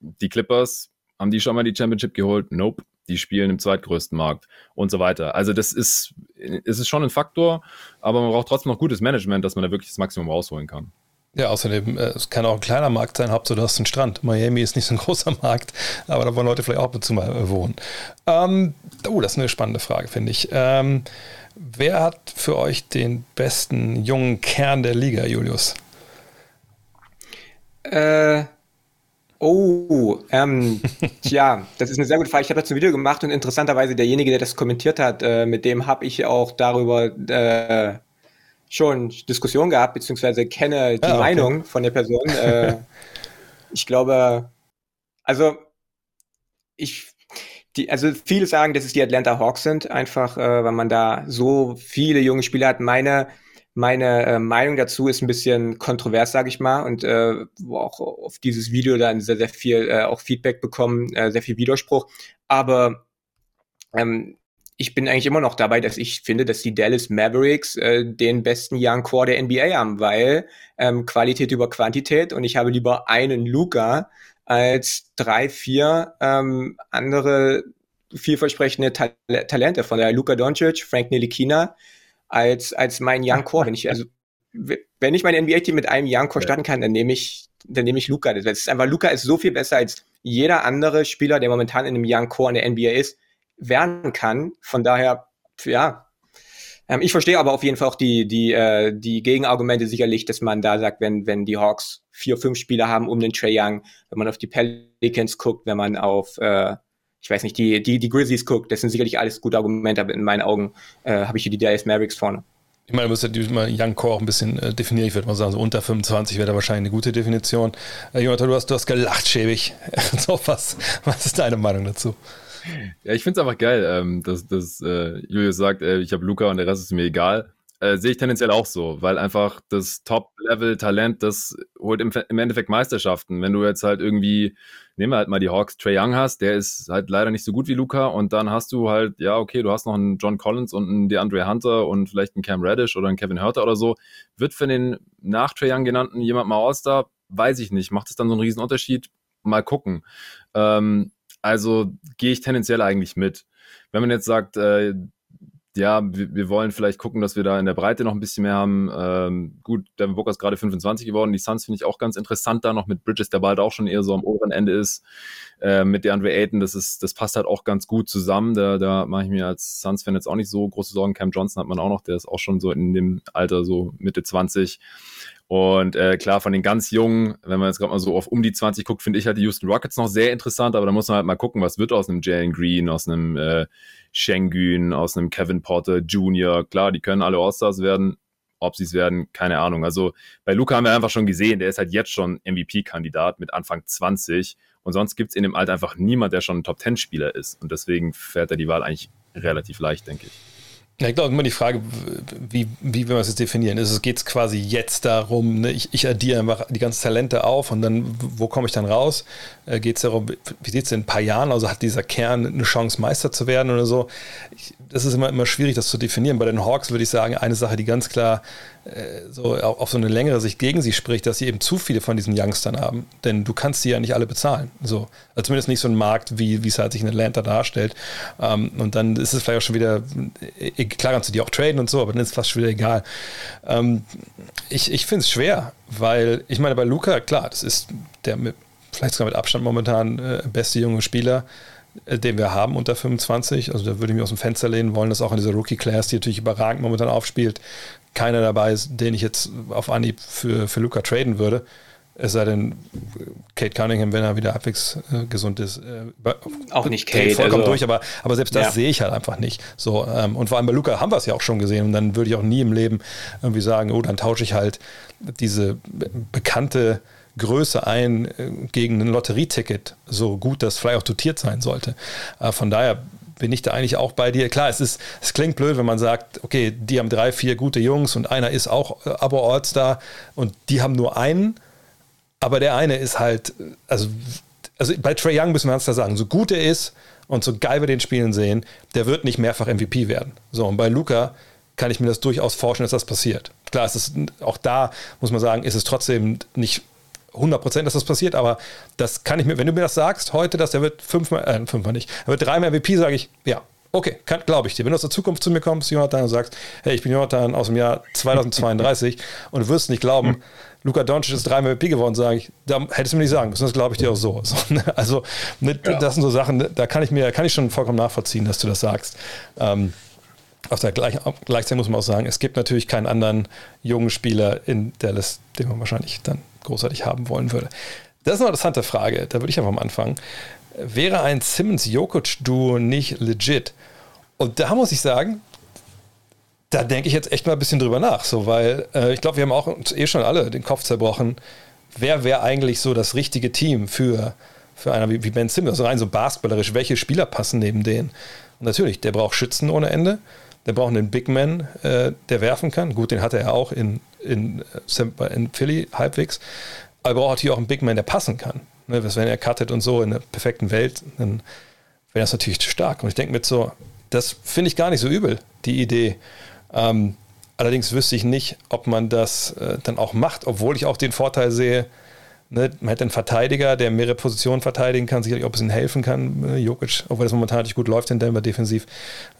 die Clippers, haben die schon mal die Championship geholt? Nope die spielen im zweitgrößten Markt und so weiter. Also das ist, es ist schon ein Faktor, aber man braucht trotzdem noch gutes Management, dass man da wirklich das Maximum rausholen kann. Ja, außerdem, äh, es kann auch ein kleiner Markt sein, Hauptsache du hast einen Strand. Miami ist nicht so ein großer Markt, aber da wollen Leute vielleicht auch ab zu mal äh, wohnen. Ähm, oh, das ist eine spannende Frage, finde ich. Ähm, wer hat für euch den besten jungen Kern der Liga, Julius? Äh, Oh, ähm, tja, das ist eine sehr gute Frage. Ich habe dazu ein Video gemacht und interessanterweise derjenige, der das kommentiert hat, äh, mit dem habe ich auch darüber äh, schon Diskussion gehabt, beziehungsweise kenne die ah, okay. Meinung von der Person. Äh, ich glaube, also ich, die, also viele sagen, dass es die Atlanta Hawks sind, einfach äh, weil man da so viele junge Spieler hat. Meine meine äh, Meinung dazu ist ein bisschen kontrovers, sage ich mal, und äh, auch auf dieses Video dann sehr, sehr viel äh, auch Feedback bekommen, äh, sehr viel Widerspruch. Aber ähm, ich bin eigentlich immer noch dabei, dass ich finde, dass die Dallas Mavericks äh, den besten Young Core der NBA haben, weil ähm, Qualität über Quantität und ich habe lieber einen Luca als drei, vier ähm, andere vielversprechende Ta Talente von der Luca Doncic, Frank Nilikina als als mein Young Core. Wenn ich also wenn ich mein NBA-Team mit einem Young Core starten kann, dann nehme ich dann nehme ich Luca. Das ist einfach Luca ist so viel besser als jeder andere Spieler, der momentan in einem Young Core in der NBA ist werden kann. Von daher, ja, ähm, ich verstehe aber auf jeden Fall auch die, die, äh, die Gegenargumente sicherlich, dass man da sagt, wenn, wenn die Hawks vier, fünf Spieler haben um den Trey Young, wenn man auf die Pelicans guckt, wenn man auf, äh, ich weiß nicht, die, die, die Grizzlies guckt, das sind sicherlich alles gute Argumente, aber in meinen Augen äh, habe ich hier die Dallas Mavericks vorne. Ich meine, du musst ja mal Young Core auch ein bisschen äh, definieren. Ich würde mal sagen, so unter 25 wäre da wahrscheinlich eine gute Definition. Äh, Jonathan, du hast, du hast gelacht, schäbig. so, was, was ist deine Meinung dazu? Ja, ich finde es einfach geil, ähm, dass, dass äh, Julius sagt, äh, ich habe Luca und der Rest ist mir egal. Äh, Sehe ich tendenziell auch so, weil einfach das Top-Level-Talent, das holt im, im, Endeffekt Meisterschaften. Wenn du jetzt halt irgendwie, nehmen wir halt mal die Hawks, Trey Young hast, der ist halt leider nicht so gut wie Luca und dann hast du halt, ja, okay, du hast noch einen John Collins und einen DeAndre Hunter und vielleicht einen Cam Reddish oder einen Kevin Hurter oder so. Wird für den nach Trey Young genannten jemand mal All-Star? Weiß ich nicht. Macht es dann so einen riesen Unterschied? Mal gucken. Ähm, also gehe ich tendenziell eigentlich mit. Wenn man jetzt sagt, äh, ja, wir, wir, wollen vielleicht gucken, dass wir da in der Breite noch ein bisschen mehr haben. Ähm, gut, Devin Booker ist gerade 25 geworden. Die Suns finde ich auch ganz interessant da, noch mit Bridges, der bald auch schon eher so am oberen Ende ist. Äh, mit der Andre Ayton, das ist, das passt halt auch ganz gut zusammen. Da, da mache ich mir als Suns-Fan jetzt auch nicht so große Sorgen. Cam Johnson hat man auch noch, der ist auch schon so in dem Alter, so Mitte 20. Und äh, klar, von den ganz Jungen, wenn man jetzt gerade mal so auf um die 20 guckt, finde ich halt die Houston Rockets noch sehr interessant, aber da muss man halt mal gucken, was wird aus einem Jalen Green, aus einem äh, Schengen, aus einem Kevin Porter Jr. Klar, die können alle All-Stars werden. Ob sie es werden, keine Ahnung. Also bei Luca haben wir einfach schon gesehen, der ist halt jetzt schon MVP-Kandidat mit Anfang 20 und sonst gibt es in dem Alter einfach niemand, der schon ein Top-10-Spieler ist. Und deswegen fährt er die Wahl eigentlich relativ leicht, denke ich. Ja, ich glaube immer die Frage, wie, wie will man es jetzt definieren? Es geht es quasi jetzt darum, ne? ich, ich addiere einfach die ganzen Talente auf und dann, wo komme ich dann raus? Äh, geht es darum, wie sieht es in ein paar Jahren? Also hat dieser Kern eine Chance, Meister zu werden oder so? Ich, das ist immer, immer schwierig, das zu definieren. Bei den Hawks würde ich sagen, eine Sache, die ganz klar so auf so eine längere Sicht gegen sie spricht, dass sie eben zu viele von diesen Youngstern haben. Denn du kannst sie ja nicht alle bezahlen. So. Also zumindest nicht so ein Markt, wie, wie es halt sich in Atlanta darstellt. Ähm, und dann ist es vielleicht auch schon wieder, äh, klar kannst du die auch traden und so, aber dann ist es fast schon wieder egal. Ähm, ich ich finde es schwer, weil ich meine, bei Luca, klar, das ist der mit, vielleicht sogar mit Abstand momentan äh, beste junge Spieler äh, den wir haben unter 25. Also da würde ich mich aus dem Fenster lehnen wollen, dass auch in dieser Rookie-Class, die natürlich überragend momentan aufspielt, keiner dabei ist, den ich jetzt auf Anhieb für, für Luca traden würde. Es sei denn, Kate Cunningham, wenn er wieder halbwegs äh, gesund ist. Äh, auch nicht Kate. Vollkommen also, durch, aber, aber selbst das ja. sehe ich halt einfach nicht. So, ähm, und vor allem bei Luca haben wir es ja auch schon gesehen. Und dann würde ich auch nie im Leben irgendwie sagen, oh, dann tausche ich halt diese bekannte Größe ein äh, gegen ein Lotterieticket, so gut das vielleicht auch dotiert sein sollte. Äh, von daher bin ich da eigentlich auch bei dir. Klar, es ist, es klingt blöd, wenn man sagt, okay, die haben drei, vier gute Jungs und einer ist auch äh, aber All-Star und die haben nur einen, aber der eine ist halt, also, also bei Trey Young müssen wir ganz klar sagen, so gut er ist und so geil wir den Spielen sehen, der wird nicht mehrfach MVP werden. So, und bei Luca kann ich mir das durchaus vorstellen, dass das passiert. Klar, es ist auch da, muss man sagen, ist es trotzdem nicht 100 Prozent, dass das passiert, aber das kann ich mir, wenn du mir das sagst heute, dass der wird fünfmal, äh, fünfmal nicht, er wird dreimal MVP, sage ich, ja, okay, glaube ich dir. Wenn du aus der Zukunft zu mir kommst, Jonathan, und sagst, hey, ich bin Jonathan aus dem Jahr 2032 und du wirst nicht glauben, Luca Doncic ist dreimal MVP geworden, sage ich, da hättest du mir nicht sagen müssen, das glaube ich dir auch so. so ne? Also, ne, ja. das sind so Sachen, da kann ich mir, kann ich schon vollkommen nachvollziehen, dass du das sagst. Ähm, auf der gleich, gleichzeitig muss man auch sagen, es gibt natürlich keinen anderen jungen Spieler in Dallas, den man wahrscheinlich dann großartig haben wollen würde. Das ist eine interessante Frage, da würde ich einfach mal anfangen. Wäre ein Simmons-Jokic-Duo nicht legit? Und da muss ich sagen, da denke ich jetzt echt mal ein bisschen drüber nach, so, weil äh, ich glaube, wir haben auch uns eh schon alle den Kopf zerbrochen. Wer wäre eigentlich so das richtige Team für, für einer wie, wie Ben Simmons? Also rein so basketballerisch, welche Spieler passen neben denen? Und natürlich, der braucht Schützen ohne Ende. Der braucht einen Big Man, äh, der werfen kann. Gut, den hatte er auch in, in, äh, in Philly halbwegs. Aber er braucht natürlich auch einen Big Man, der passen kann. Ne, wenn er cuttet und so in der perfekten Welt, dann wäre das natürlich stark. Und ich denke mit so, das finde ich gar nicht so übel, die Idee. Ähm, allerdings wüsste ich nicht, ob man das äh, dann auch macht, obwohl ich auch den Vorteil sehe, ne, man hätte einen Verteidiger, der mehrere Positionen verteidigen kann, sicherlich auch ein bisschen helfen kann. Äh, Jokic, obwohl das momentan nicht gut läuft in Denver defensiv,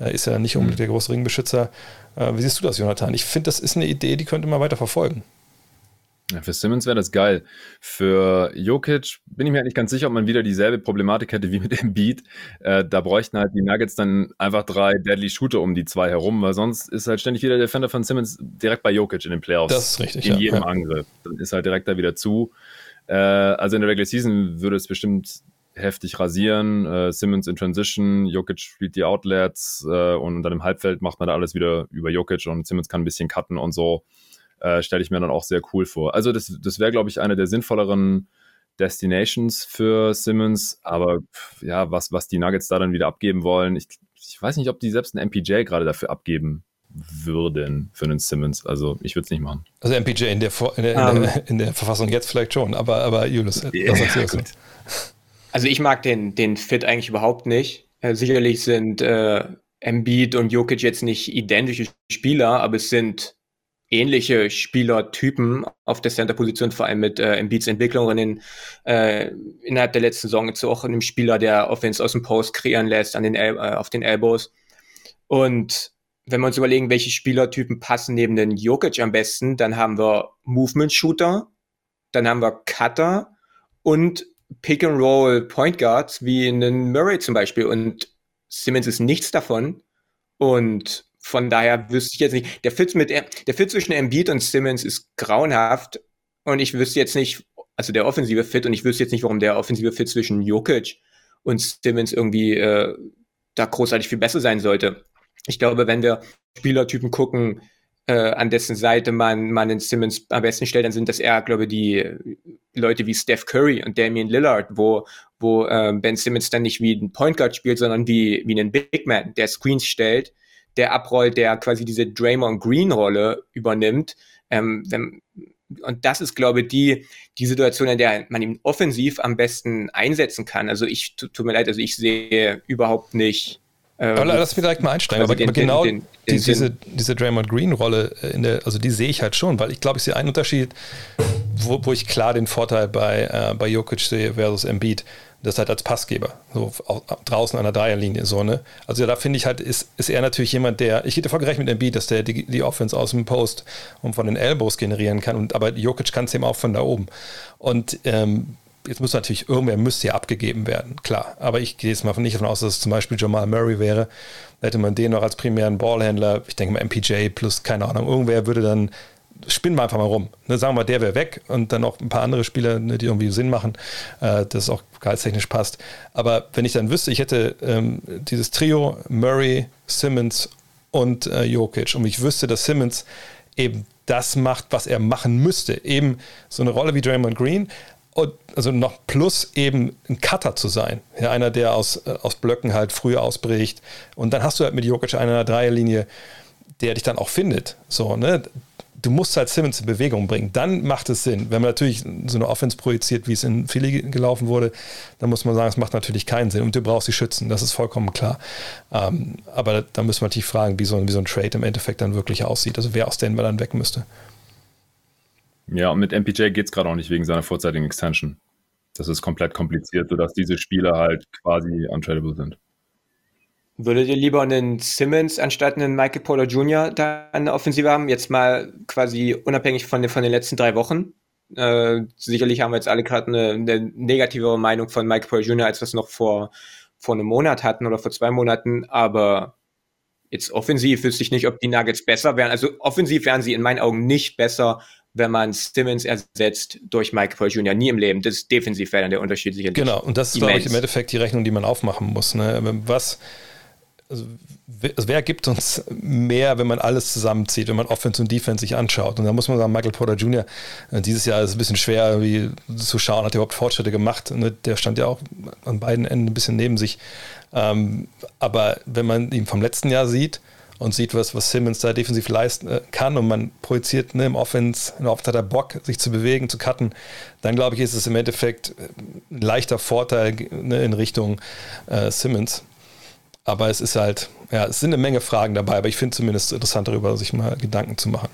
äh, ist er nicht unbedingt mhm. der große Ringbeschützer. Äh, wie siehst du das, Jonathan? Ich finde, das ist eine Idee, die könnte man weiter verfolgen. Ja, für Simmons wäre das geil. Für Jokic bin ich mir nicht ganz sicher, ob man wieder dieselbe Problematik hätte wie mit dem Beat. Äh, da bräuchten halt die Nuggets dann einfach drei Deadly Shooter um die zwei herum, weil sonst ist halt ständig wieder der Defender von Simmons direkt bei Jokic in den Playoffs. Das ist richtig. In ja, jedem ja. Angriff. Dann ist halt direkt da wieder zu. Äh, also in der Regular Season würde es bestimmt heftig rasieren. Äh, Simmons in Transition, Jokic spielt die Outlets äh, und dann im Halbfeld macht man da alles wieder über Jokic und Simmons kann ein bisschen cutten und so äh, stelle ich mir dann auch sehr cool vor. Also das, das wäre, glaube ich, eine der sinnvolleren Destinations für Simmons. Aber ja, was, was die Nuggets da dann wieder abgeben wollen, ich, ich weiß nicht, ob die selbst einen MPJ gerade dafür abgeben würden für einen Simmons. Also ich würde es nicht machen. Also MPJ in der, in, der, um, in, der, in der, Verfassung jetzt vielleicht schon, aber, aber Julius, yeah, was sagst du Also ich mag den, den Fit eigentlich überhaupt nicht. Äh, sicherlich sind äh, Embiid und Jokic jetzt nicht identische Spieler, aber es sind ähnliche Spielertypen auf der Center-Position, vor allem mit äh, Embiids Entwicklung in den, äh, innerhalb der letzten Saison jetzt auch einem Spieler, der Offense aus dem Post kreieren lässt, an den El äh, auf den Elbows. Und wenn wir uns überlegen, welche Spielertypen passen neben den Jokic am besten, dann haben wir Movement-Shooter, dann haben wir Cutter und Pick-and-Roll Point Guards wie einen Murray zum Beispiel. Und Simmons ist nichts davon. Und von daher wüsste ich jetzt nicht, der Fit mit, der Fit zwischen Embiid und Simmons ist grauenhaft und ich wüsste jetzt nicht, also der offensive Fit und ich wüsste jetzt nicht, warum der offensive Fit zwischen Jokic und Simmons irgendwie äh, da großartig viel besser sein sollte. Ich glaube, wenn wir Spielertypen gucken, äh, an dessen Seite man, man den Simmons am besten stellt, dann sind das eher, glaube ich, die Leute wie Steph Curry und Damian Lillard, wo, wo äh, Ben Simmons dann nicht wie ein Point Guard spielt, sondern wie, wie einen Big Man, der Screens stellt der abrollt, der quasi diese Draymond Green Rolle übernimmt. Ähm, wenn, und das ist, glaube ich, die, die Situation, in der man ihn offensiv am besten einsetzen kann. Also ich, tut mir leid, also ich sehe überhaupt nicht. Äh, aber lass mich direkt mal einsteigen. Aber, den, genau den, den, die, diese, diese Draymond Green Rolle, in der, also die sehe ich halt schon, weil ich glaube, ich sehe einen Unterschied, wo, wo ich klar den Vorteil bei, äh, bei Jokic sehe versus Embiid das halt als Passgeber, so draußen an der Dreierlinie, so, ne? Also ja, da finde ich halt, ist, ist er natürlich jemand, der, ich hätte voll gerechnet mit Embiid, dass der die, die Offense aus dem Post und von den Elbows generieren kann, und, aber Jokic kann es eben auch von da oben. Und ähm, jetzt muss natürlich, irgendwer müsste ja abgegeben werden, klar. Aber ich gehe jetzt mal nicht davon aus, dass es zum Beispiel Jamal Murray wäre. Hätte man den noch als primären Ballhändler, ich denke mal MPJ plus, keine Ahnung, irgendwer würde dann spinnen wir einfach mal rum. Ne, sagen wir, der wäre weg und dann noch ein paar andere Spieler, ne, die irgendwie Sinn machen, äh, das auch gehaltstechnisch passt. Aber wenn ich dann wüsste, ich hätte ähm, dieses Trio Murray, Simmons und äh, Jokic und ich wüsste, dass Simmons eben das macht, was er machen müsste, eben so eine Rolle wie Draymond Green, also noch plus eben ein Cutter zu sein. Ja, einer, der aus, äh, aus Blöcken halt früher ausbricht. Und dann hast du halt mit Jokic einer Dreierlinie, der dich dann auch findet. So, ne? du musst halt Simmons in Bewegung bringen. Dann macht es Sinn. Wenn man natürlich so eine Offense projiziert, wie es in Philly gelaufen wurde, dann muss man sagen, es macht natürlich keinen Sinn. Und du brauchst sie schützen, das ist vollkommen klar. Ähm, aber da müssen wir natürlich fragen, wie so, wie so ein Trade im Endeffekt dann wirklich aussieht. Also wer aus Denver dann weg müsste. Ja, und mit MPJ geht es gerade auch nicht wegen seiner vorzeitigen Extension. Das ist komplett kompliziert, sodass diese Spieler halt quasi untradable sind. Würdet ihr lieber einen Simmons anstatt einen Michael Porter Jr. da an der Offensive haben? Jetzt mal quasi unabhängig von den, von den letzten drei Wochen. Äh, sicherlich haben wir jetzt alle gerade eine, eine negativere Meinung von Michael Porter Jr., als wir es noch vor, vor einem Monat hatten oder vor zwei Monaten. Aber jetzt offensiv wüsste ich nicht, ob die Nuggets besser wären. Also offensiv wären sie in meinen Augen nicht besser, wenn man Simmons ersetzt durch Mike Paul Jr. Nie im Leben. Das defensiv wäre dann der Unterschied sicherlich. Genau, und das ist, glaube ich, im Endeffekt die Rechnung, die man aufmachen muss. Ne? Was also, also, wer gibt uns mehr, wenn man alles zusammenzieht, wenn man Offense und Defense sich anschaut? Und da muss man sagen, Michael Porter Jr. Äh, dieses Jahr ist es ein bisschen schwer zu schauen, hat er überhaupt Fortschritte gemacht. Ne? Der stand ja auch an beiden Enden ein bisschen neben sich. Ähm, aber wenn man ihn vom letzten Jahr sieht und sieht, was, was Simmons da defensiv leisten äh, kann und man projiziert ne, im Offense, der Offense hat er Bock, sich zu bewegen, zu cutten, dann glaube ich, ist es im Endeffekt ein leichter Vorteil ne, in Richtung äh, Simmons. Aber es ist halt, ja, es sind eine Menge Fragen dabei, aber ich finde zumindest interessant darüber, sich mal Gedanken zu machen.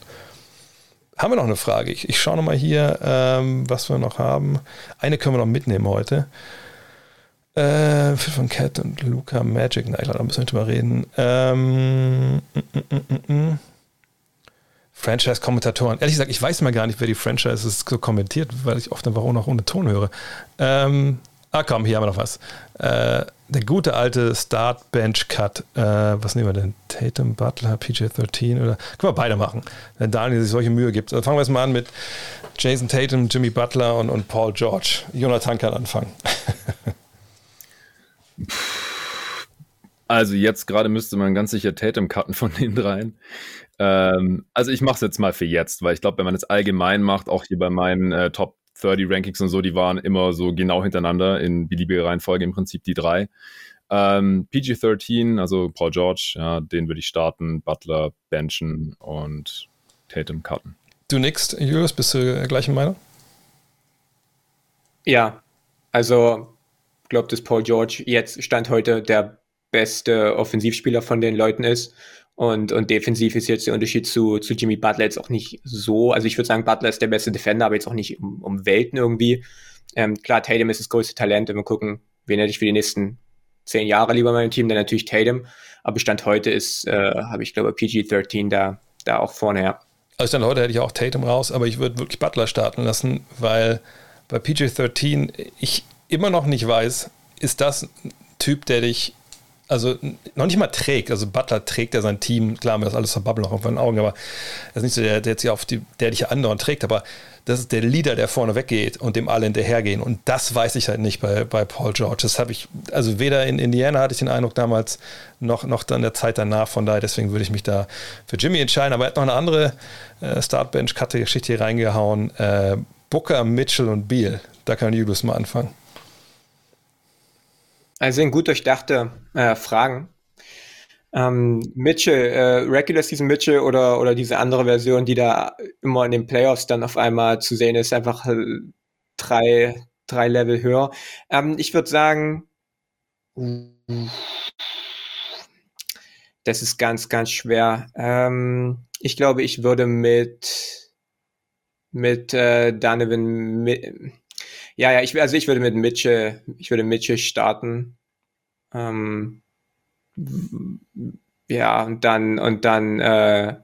Haben wir noch eine Frage? Ich, ich schaue nochmal hier, ähm, was wir noch haben. Eine können wir noch mitnehmen heute. Äh, von Cat und Luca Magic Night, da müssen wir drüber reden. Ähm, mm, mm, mm, Franchise-Kommentatoren. Ehrlich gesagt, ich weiß mal gar nicht, wer die Franchises so kommentiert, weil ich oft einfach auch noch ohne Ton höre. Ähm, ah, komm, hier haben wir noch was. Äh, der gute alte Start-Bench-Cut. Äh, was nehmen wir denn? Tatum, Butler, PJ13 oder. Können wir beide machen, wenn Daniel sich solche Mühe gibt. Also fangen wir jetzt mal an mit Jason Tatum, Jimmy Butler und, und Paul George. Jonathan kann anfangen. Also jetzt gerade müsste man ganz sicher Tatum cutten von den dreien. Ähm, also ich mache es jetzt mal für jetzt, weil ich glaube, wenn man es allgemein macht, auch hier bei meinen äh, Top 30 Rankings und so, die waren immer so genau hintereinander in beliebiger Reihenfolge im Prinzip die drei. Ähm, PG-13, also Paul George, ja, den würde ich starten, Butler benchen und Tatum cutten. Du nix, Julius, bist du der gleichen Meinung? Ja, also glaube, dass Paul George jetzt Stand heute der beste Offensivspieler von den Leuten ist. Und, und defensiv ist jetzt der Unterschied zu, zu Jimmy Butler jetzt auch nicht so. Also ich würde sagen, Butler ist der beste Defender, aber jetzt auch nicht um, um Welten irgendwie. Ähm, klar, Tatum ist das größte Talent. Wenn wir gucken, wen hätte ich für die nächsten zehn Jahre lieber in meinem Team, dann natürlich Tatum. Aber Stand heute ist, äh, habe ich glaube PG-13 da, da auch vorne, ja. Also Stand heute hätte ich auch Tatum raus, aber ich würde wirklich Butler starten lassen, weil bei PG-13 ich immer noch nicht weiß, ist das ein Typ, der dich also noch nicht mal trägt. Also Butler trägt ja sein Team, klar, mir das alles verbabbeln noch auf den Augen, aber das ist nicht so der, der jetzt auf die, der dich anderen trägt, aber das ist der Leader, der vorne weggeht und dem alle hinterhergehen. Und das weiß ich halt nicht bei, bei Paul George. Das habe ich, also weder in Indiana hatte ich den Eindruck damals, noch, noch in der Zeit danach. Von daher, deswegen würde ich mich da für Jimmy entscheiden. Aber er hat noch eine andere äh, Startbench-Geschichte hier reingehauen. Äh, Booker, Mitchell und Beal. Da kann Julius mal anfangen. Also sind gut durchdachte äh, Fragen. Ähm, Mitchell, äh, Regular Season Mitchell oder, oder diese andere Version, die da immer in den Playoffs dann auf einmal zu sehen ist, einfach äh, drei, drei Level höher. Ähm, ich würde sagen, das ist ganz, ganz schwer. Ähm, ich glaube, ich würde mit, mit äh, Donovan, mit, ja, ja, ich, also ich würde mit Mitchell, ich würde Mitchell starten. Ähm, ja, und dann, und dann, äh,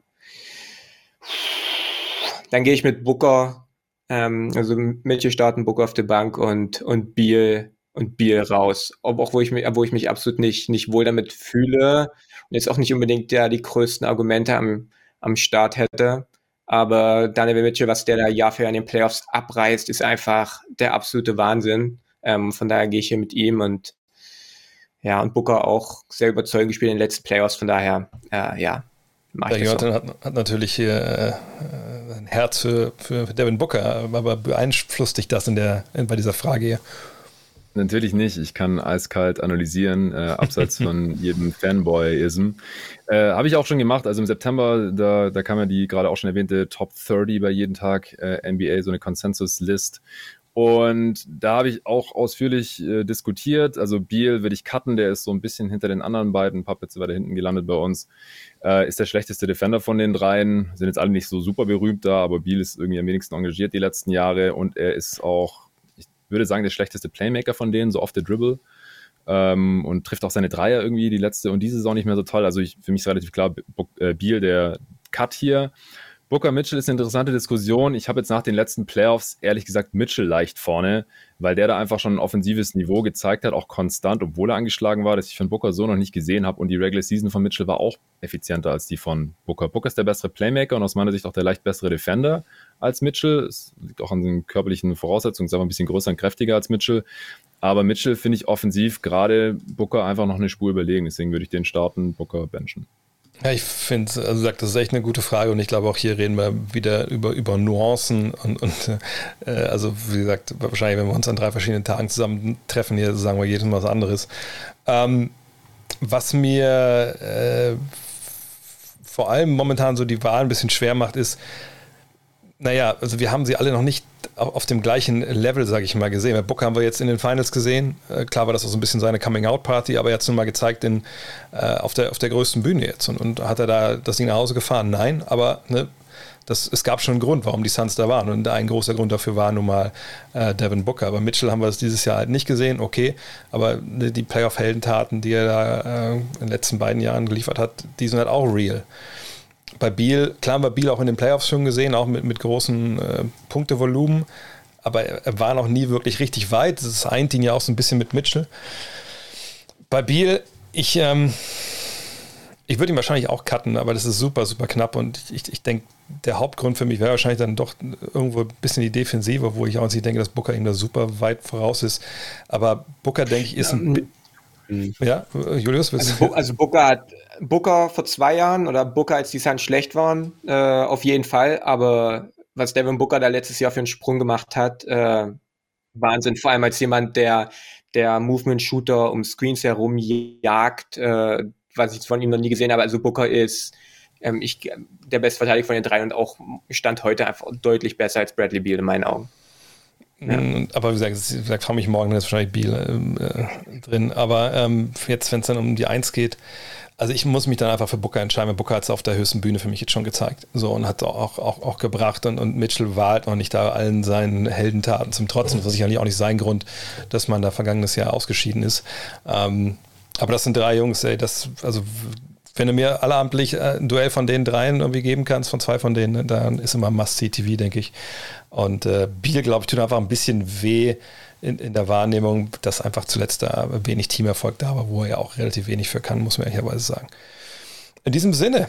dann gehe ich mit Booker, ähm, also Mitchell starten, Booker auf der Bank und, und Biel, und Biel raus. Ob auch wo ich mich, wo ich mich absolut nicht, nicht wohl damit fühle und jetzt auch nicht unbedingt ja die größten Argumente am, am Start hätte. Aber Daniel Mitchell, was der da Jahr für Jahr in den Playoffs abreißt, ist einfach der absolute Wahnsinn. Ähm, von daher gehe ich hier mit ihm und ja, und Booker auch sehr überzeugend gespielt in den letzten Playoffs. Von daher, äh, ja, der Jonathan hat, hat, natürlich hier äh, ein Herz für, für Devin Booker, aber beeinflusst dich das in der, in, bei dieser Frage hier? Natürlich nicht. Ich kann eiskalt analysieren, äh, abseits von jedem Fanboy-Ism. Äh, Habe ich auch schon gemacht. Also im September, da, da kam ja die gerade auch schon erwähnte Top 30 bei jeden Tag äh, NBA, so eine Consensus-List. Und da habe ich auch ausführlich äh, diskutiert. Also Biel würde ich cutten, der ist so ein bisschen hinter den anderen beiden, Puppets weiter hinten gelandet bei uns. Äh, ist der schlechteste Defender von den dreien. Sind jetzt alle nicht so super berühmt da, aber Biel ist irgendwie am wenigsten engagiert die letzten Jahre und er ist auch würde sagen, der schlechteste Playmaker von denen, so off the dribble. Ähm, und trifft auch seine Dreier irgendwie, die letzte und diese Saison nicht mehr so toll. Also ich, für mich ist relativ klar, äh, Biel, der Cut hier. Booker Mitchell ist eine interessante Diskussion. Ich habe jetzt nach den letzten Playoffs ehrlich gesagt Mitchell leicht vorne, weil der da einfach schon ein offensives Niveau gezeigt hat, auch konstant, obwohl er angeschlagen war, dass ich von Booker so noch nicht gesehen habe. Und die Regular Season von Mitchell war auch effizienter als die von Booker. Booker ist der bessere Playmaker und aus meiner Sicht auch der leicht bessere Defender als Mitchell. Es liegt auch an den körperlichen Voraussetzungen, ist aber ein bisschen größer und kräftiger als Mitchell. Aber Mitchell finde ich offensiv gerade Booker einfach noch eine Spur überlegen. Deswegen würde ich den starten, Booker benchen. Ja, ich finde, also sagt, das ist echt eine gute Frage und ich glaube auch hier reden wir wieder über, über Nuancen und, und äh, also wie gesagt, wahrscheinlich, wenn wir uns an drei verschiedenen Tagen zusammentreffen, hier sagen wir jedes Mal was anderes. Ähm, was mir äh, vor allem momentan so die Wahl ein bisschen schwer macht, ist, Naja, also wir haben sie alle noch nicht auf dem gleichen Level, sage ich mal, gesehen. Bei Booker haben wir jetzt in den Finals gesehen. Äh, klar war das auch so ein bisschen seine Coming-out-Party, aber er hat es nun mal gezeigt in, äh, auf, der, auf der größten Bühne jetzt. Und, und hat er da das Ding nach Hause gefahren? Nein, aber ne, das, es gab schon einen Grund, warum die Suns da waren. Und ein großer Grund dafür war nun mal äh, Devin Booker. Aber Mitchell haben wir es dieses Jahr halt nicht gesehen, okay. Aber ne, die Playoff-Heldentaten, die er da äh, in den letzten beiden Jahren geliefert hat, die sind halt auch real bei Biel, klar haben wir Biel auch in den Playoffs schon gesehen, auch mit, mit großen äh, Punktevolumen, aber er, war noch nie wirklich richtig weit. Das eint ihn ja auch so ein bisschen mit Mitchell. Bei Biel, ich, ähm, ich würde ihn wahrscheinlich auch cutten, aber das ist super, super knapp und ich, ich denke, der Hauptgrund für mich wäre wahrscheinlich dann doch irgendwo ein bisschen die Defensive, wo ich auch nicht denke, dass Booker ihm da super weit voraus ist. Aber Booker, denke ich, ist ein. Ja, Julius, also, also Booker hat Booker vor zwei Jahren oder Booker, als die Suns schlecht waren, äh, auf jeden Fall. Aber was Devin Booker da letztes Jahr für einen Sprung gemacht hat, äh, Wahnsinn. Vor allem als jemand, der der Movement-Shooter um Screens herum jagt, äh, was ich von ihm noch nie gesehen habe. Also Booker ist ähm, ich, der beste Verteidiger von den drei und auch Stand heute einfach deutlich besser als Bradley Beal in meinen Augen. Ja. Mm, aber wie gesagt, vielleicht komme ich morgen, dann ist wahrscheinlich Beal äh, drin. Aber ähm, jetzt, wenn es dann um die Eins geht, also ich muss mich dann einfach für Booker entscheiden. Booker hat es auf der höchsten Bühne für mich jetzt schon gezeigt. So und hat auch, auch, auch gebracht. Und, und Mitchell war halt noch nicht da allen seinen Heldentaten zum Trotzen. Das war sicherlich auch nicht sein Grund, dass man da vergangenes Jahr ausgeschieden ist. Ähm, aber das sind drei Jungs, ey, das, also wenn du mir alleramtlich äh, ein Duell von den dreien irgendwie geben kannst, von zwei von denen, dann ist immer Must-See-TV, denke ich. Und äh, Biel, glaube ich, tut einfach ein bisschen weh, in, in der Wahrnehmung, dass einfach zuletzt da wenig Teamerfolg da war, wo er ja auch relativ wenig für kann, muss man ehrlicherweise sagen. In diesem Sinne,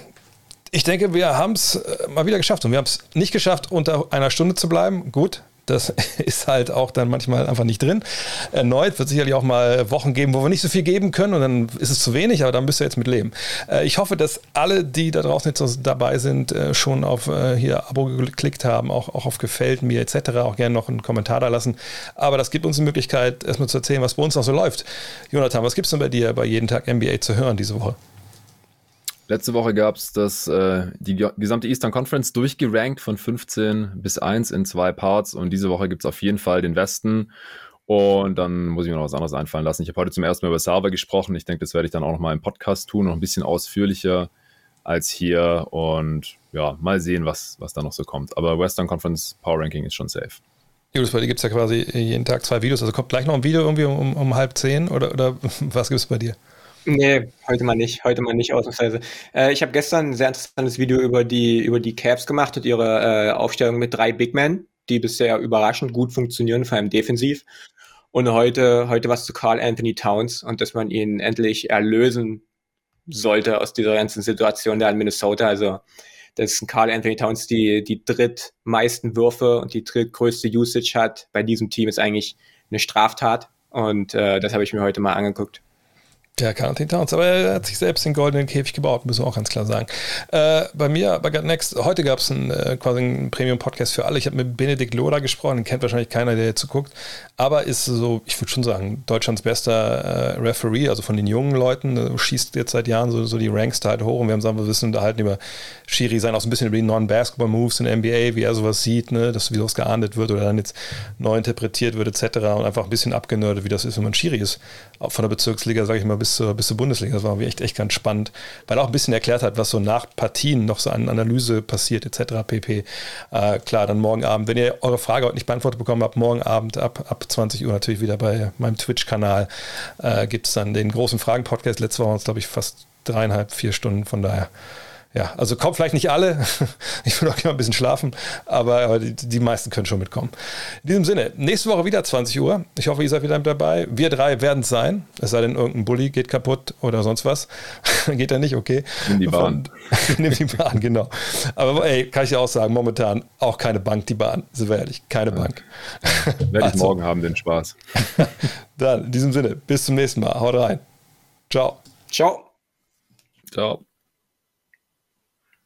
ich denke, wir haben es äh, mal wieder geschafft und wir haben es nicht geschafft, unter einer Stunde zu bleiben. Gut, das ist halt auch dann manchmal einfach nicht drin. Erneut wird sicherlich auch mal Wochen geben, wo wir nicht so viel geben können und dann ist es zu wenig, aber dann müsst ihr jetzt mit leben. Äh, ich hoffe, dass alle, die da draußen jetzt dabei sind, äh, schon auf äh, hier Abo geklickt haben, auch, auch auf Gefällt mir etc. Auch gerne noch einen Kommentar da lassen. Aber das gibt uns die Möglichkeit, erstmal zu erzählen, was bei uns noch so läuft. Jonathan, was gibt es denn bei dir bei jeden Tag NBA zu hören diese Woche? Letzte Woche gab es äh, die gesamte Eastern Conference durchgerankt von 15 bis 1 in zwei Parts und diese Woche gibt es auf jeden Fall den Westen. Und dann muss ich mir noch was anderes einfallen lassen. Ich habe heute zum ersten Mal über Server gesprochen. Ich denke, das werde ich dann auch noch mal im Podcast tun, noch ein bisschen ausführlicher als hier. Und ja, mal sehen, was, was da noch so kommt. Aber Western Conference Power Ranking ist schon safe. Julius, bei dir gibt es ja quasi jeden Tag zwei Videos. Also kommt gleich noch ein Video irgendwie um, um halb zehn oder, oder was gibt es bei dir? Nee, heute mal nicht, heute mal nicht ausnahmsweise. Äh, ich habe gestern ein sehr interessantes Video über die, über die Caps gemacht und ihre äh, Aufstellung mit drei Big Men, die bisher überraschend gut funktionieren, vor allem defensiv. Und heute, heute was zu Carl Anthony Towns und dass man ihn endlich erlösen sollte aus dieser ganzen Situation da in Minnesota. Also, dass Carl Anthony Towns die, die drittmeisten Würfe und die drittgrößte Usage hat bei diesem Team ist eigentlich eine Straftat. Und äh, das habe ich mir heute mal angeguckt. Ja, Carlton Towns, aber er hat sich selbst den goldenen Käfig gebaut, müssen wir auch ganz klar sagen. Äh, bei mir, bei Gut Next, heute gab es äh, quasi einen Premium-Podcast für alle. Ich habe mit Benedikt Loda gesprochen, den kennt wahrscheinlich keiner, der jetzt guckt, aber ist so, ich würde schon sagen, Deutschlands bester äh, Referee, also von den jungen Leuten, äh, schießt jetzt seit Jahren so, so die Ranks da halt hoch und wir haben sagen, wir wissen unterhalten über Schiri sein, auch so ein bisschen über die Non-Basketball-Moves in der NBA, wie er sowas sieht, ne, dass wie sowas geahndet wird oder dann jetzt neu interpretiert wird, etc. und einfach ein bisschen abgenördet, wie das ist, wenn man Schiri ist. Auch von der Bezirksliga, sage ich mal, bis zur, bis zur Bundesliga. Das war echt, echt ganz spannend, weil er auch ein bisschen erklärt hat, was so nach Partien noch so an Analyse passiert, etc. pp. Äh, klar, dann morgen Abend, wenn ihr eure Frage heute nicht beantwortet bekommen habt, morgen Abend ab, ab 20 Uhr natürlich wieder bei meinem Twitch-Kanal äh, gibt es dann den großen Fragen-Podcast. Letzte Woche waren es, glaube ich, fast dreieinhalb, vier Stunden. Von daher ja, also kommen vielleicht nicht alle. Ich will auch gerne ein bisschen schlafen, aber, aber die, die, meisten können schon mitkommen. In diesem Sinne, nächste Woche wieder 20 Uhr. Ich hoffe, ihr seid wieder mit dabei. Wir drei werden es sein. Es sei denn, irgendein Bulli geht kaputt oder sonst was. geht er nicht, okay. Nimm die Bahn. Nimm die Bahn, genau. Aber ey, kann ich dir auch sagen, momentan auch keine Bank, die Bahn. Sind wir ehrlich, keine ja. Bank. Werde ich also. morgen haben, den Spaß. Dann, in diesem Sinne, bis zum nächsten Mal. Haut rein. Ciao. Ciao. Ciao.